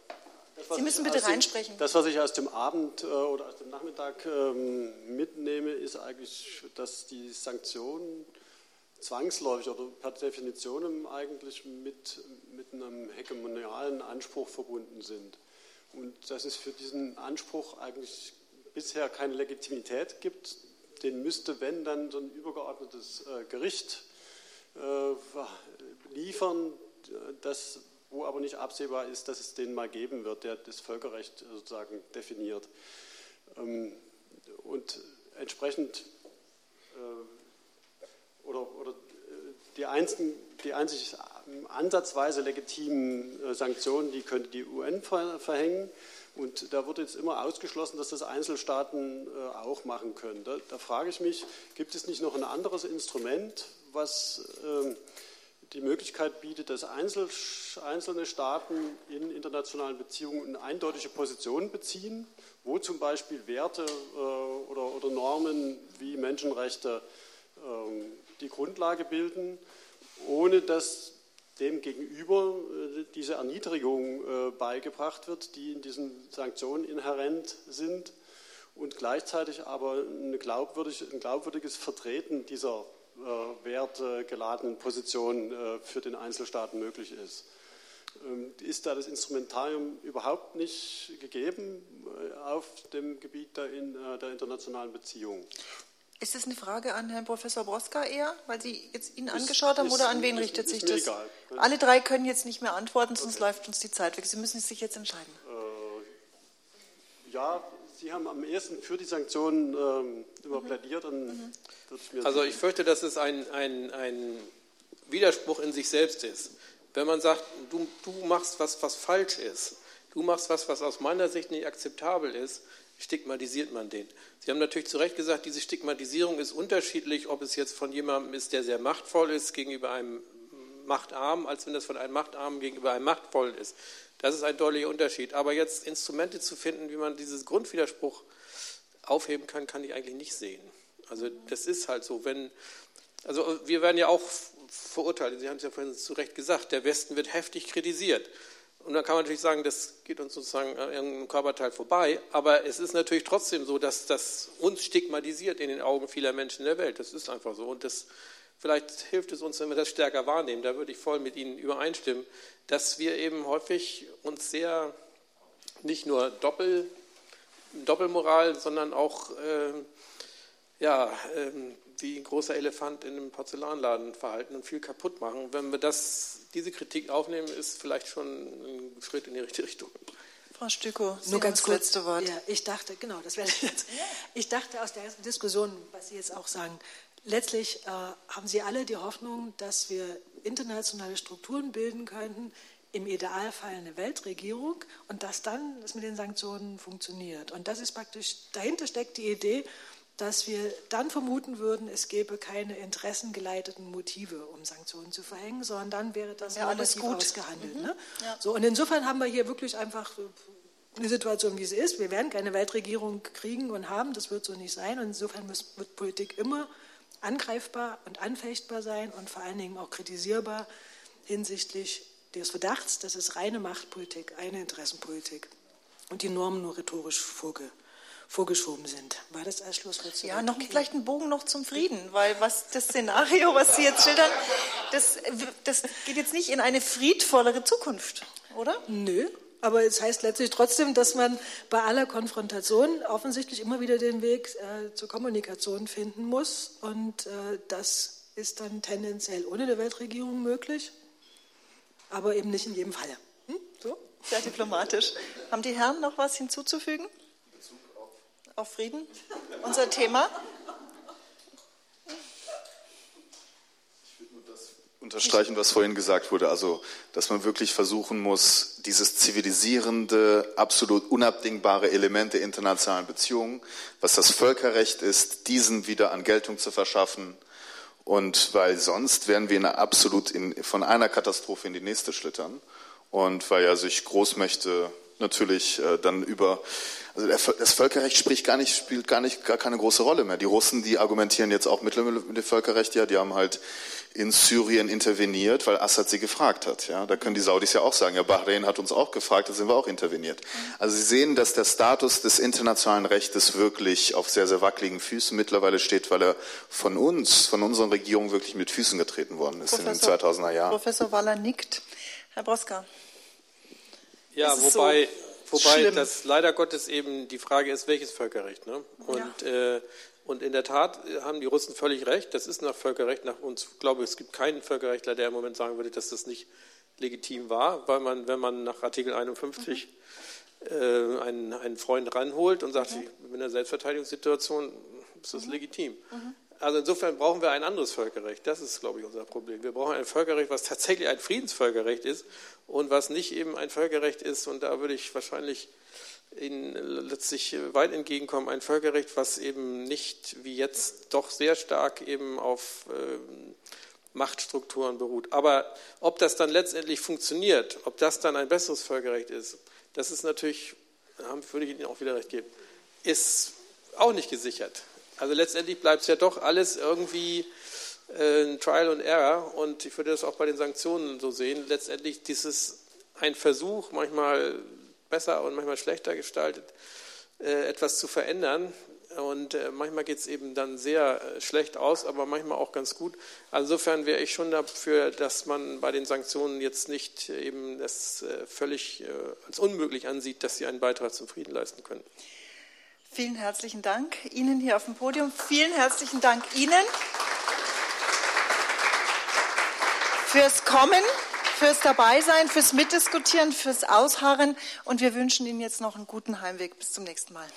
Sie müssen bitte reinsprechen. das, was ich aus dem Abend äh, oder aus dem Nachmittag ähm, mitnehme, ist eigentlich, dass die Sanktionen zwangsläufig oder per Definition eigentlich mit, mit einem hegemonialen Anspruch verbunden sind. Und dass es für diesen Anspruch eigentlich bisher keine Legitimität gibt, den müsste, wenn, dann so ein übergeordnetes äh, Gericht äh, liefern, das, wo aber nicht absehbar ist, dass es den mal geben wird, der das Völkerrecht sozusagen definiert. Ähm, und entsprechend äh, oder, oder äh, die, einzigen, die einzig ansatzweise legitimen äh, Sanktionen, die könnte die UN verhängen. Und da wird jetzt immer ausgeschlossen, dass das Einzelstaaten auch machen können. Da, da frage ich mich, gibt es nicht noch ein anderes Instrument, was ähm, die Möglichkeit bietet, dass einzelne Staaten in internationalen Beziehungen eine eindeutige Position beziehen, wo zum Beispiel Werte oder, oder Normen wie Menschenrechte ähm, die Grundlage bilden, ohne dass dem gegenüber äh, diese Erniedrigung äh, beigebracht wird, die in diesen Sanktionen inhärent sind und gleichzeitig aber ein glaubwürdiges Vertreten dieser äh, wertgeladenen Position für den Einzelstaat möglich ist. Ähm, ist da das Instrumentarium überhaupt nicht gegeben auf dem Gebiet der, internationalen Beziehungen? Ist das eine Frage an Herrn Professor Broska eher, weil Sie jetzt ihn ist, angeschaut haben, ist, oder an wen ist, richtet sich das? Egal. Alle drei können jetzt nicht mehr antworten, sonst okay. läuft uns die Zeit weg. Sie müssen sich jetzt entscheiden. Äh, ja, Sie haben am ersten für die Sanktionen ähm, immer mhm. plädiert. Mhm. Ich also ich fürchte, dass es ein, ein, ein Widerspruch in sich selbst ist. Wenn man sagt, du, du machst was, was falsch ist, du machst was, was aus meiner Sicht nicht akzeptabel ist, stigmatisiert man den. Sie haben natürlich zu Recht gesagt, diese Stigmatisierung ist unterschiedlich, ob es jetzt von jemandem ist, der sehr machtvoll ist gegenüber einem Machtarmen, als wenn das von einem Machtarmen gegenüber einem Machtvollen ist. Das ist ein deutlicher Unterschied. Aber jetzt Instrumente zu finden, wie man dieses Grundwiderspruch aufheben kann, kann ich eigentlich nicht sehen. Also das ist halt so, wenn, also wir werden ja auch verurteilt, Sie haben es ja vorhin zu Recht gesagt, der Westen wird heftig kritisiert. Und dann kann man natürlich sagen, das geht uns sozusagen an irgendeinem Körperteil vorbei, aber es ist natürlich trotzdem so, dass das uns stigmatisiert in den Augen vieler Menschen in der Welt. Das ist einfach so. Und das, vielleicht hilft es uns, wenn wir das stärker wahrnehmen. Da würde ich voll mit Ihnen übereinstimmen, dass wir eben häufig uns sehr nicht nur Doppel, Doppelmoral, sondern auch äh, ja, äh, wie ein großer Elefant in einem Porzellanladen verhalten und viel kaputt machen. Wenn wir das, diese Kritik aufnehmen, ist vielleicht schon ein Schritt in die richtige Richtung. Frau Stüko, Sie nur ganz kurz. letzte Wort. Ja, ich dachte, genau, das werde ich jetzt. Ich dachte aus der ersten Diskussion, was Sie jetzt auch sagen, letztlich äh, haben Sie alle die Hoffnung, dass wir internationale Strukturen bilden könnten, im Idealfall eine Weltregierung und dass dann das mit den Sanktionen funktioniert. Und das ist praktisch, dahinter steckt die Idee, dass wir dann vermuten würden, es gäbe keine interessengeleiteten Motive, um Sanktionen zu verhängen, sondern dann wäre das ja, alles gut ausgehandelt. Mhm. Ne? Ja. So, und insofern haben wir hier wirklich einfach eine Situation, wie sie ist. Wir werden keine Weltregierung kriegen und haben, das wird so nicht sein. Und insofern muss, wird Politik immer angreifbar und anfechtbar sein und vor allen Dingen auch kritisierbar hinsichtlich des Verdachts, dass es reine Machtpolitik, eine Interessenpolitik und die Normen nur rhetorisch vorge vorgeschoben sind. War das als Schlusswort so? Ja, noch okay. vielleicht ein Bogen noch zum Frieden, weil was das Szenario, was Sie jetzt schildern, das, das geht jetzt nicht in eine friedvollere Zukunft, oder? Nö, aber es heißt letztlich trotzdem, dass man bei aller Konfrontation offensichtlich immer wieder den Weg äh, zur Kommunikation finden muss. Und äh, das ist dann tendenziell ohne eine Weltregierung möglich, aber eben nicht in jedem Falle. Hm? So? Sehr diplomatisch. Haben die Herren noch was hinzuzufügen? auf Frieden, unser Thema. Ich würde nur das unterstreichen, was vorhin gesagt wurde, also dass man wirklich versuchen muss, dieses zivilisierende, absolut unabdingbare Element der internationalen Beziehungen, was das Völkerrecht ist, diesen wieder an Geltung zu verschaffen. Und weil sonst werden wir in absolut in, von einer Katastrophe in die nächste schlittern. Und weil ja sich Großmächte natürlich äh, dann über also das Völkerrecht spricht gar nicht, spielt gar nicht gar keine große Rolle mehr. Die Russen, die argumentieren jetzt auch mit dem Völkerrecht, ja, die haben halt in Syrien interveniert, weil Assad sie gefragt hat. Ja, da können die Saudis ja auch sagen, ja, Bahrain hat uns auch gefragt, da sind wir auch interveniert. Also Sie sehen, dass der Status des internationalen Rechtes wirklich auf sehr, sehr wackeligen Füßen mittlerweile steht, weil er von uns, von unseren Regierungen wirklich mit Füßen getreten worden ist Professor, in den 2000er Jahren. Professor Waller nickt. Herr Broska. Ja, wobei, so wobei das leider Gottes eben die Frage ist, welches Völkerrecht. Ne? Und, ja. äh, und in der Tat haben die Russen völlig recht. Das ist nach Völkerrecht nach uns. Ich glaube, es gibt keinen Völkerrechtler, der im Moment sagen würde, dass das nicht legitim war, weil man, wenn man nach Artikel 51 mhm. äh, einen, einen Freund ranholt und sagt, mhm. in einer Selbstverteidigungssituation ist das mhm. legitim. Also insofern brauchen wir ein anderes Völkerrecht. Das ist, glaube ich, unser Problem. Wir brauchen ein Völkerrecht, was tatsächlich ein Friedensvölkerrecht ist und was nicht eben ein Völkerrecht ist. Und da würde ich wahrscheinlich Ihnen letztlich weit entgegenkommen. Ein Völkerrecht, was eben nicht wie jetzt doch sehr stark eben auf ähm, Machtstrukturen beruht. Aber ob das dann letztendlich funktioniert, ob das dann ein besseres Völkerrecht ist, das ist natürlich, würde ich Ihnen auch wieder recht geben, ist auch nicht gesichert. Also letztendlich bleibt es ja doch alles irgendwie äh, Trial and Error und ich würde das auch bei den Sanktionen so sehen. Letztendlich dieses ein Versuch, manchmal besser und manchmal schlechter gestaltet, äh, etwas zu verändern. Und äh, manchmal geht es eben dann sehr äh, schlecht aus, aber manchmal auch ganz gut. Also insofern wäre ich schon dafür, dass man bei den Sanktionen jetzt nicht eben das äh, völlig äh, als unmöglich ansieht, dass sie einen Beitrag zum Frieden leisten können. Vielen herzlichen Dank Ihnen hier auf dem Podium. Vielen herzlichen Dank Ihnen fürs Kommen, fürs Dabeisein, fürs Mitdiskutieren, fürs Ausharren. Und wir wünschen Ihnen jetzt noch einen guten Heimweg. Bis zum nächsten Mal.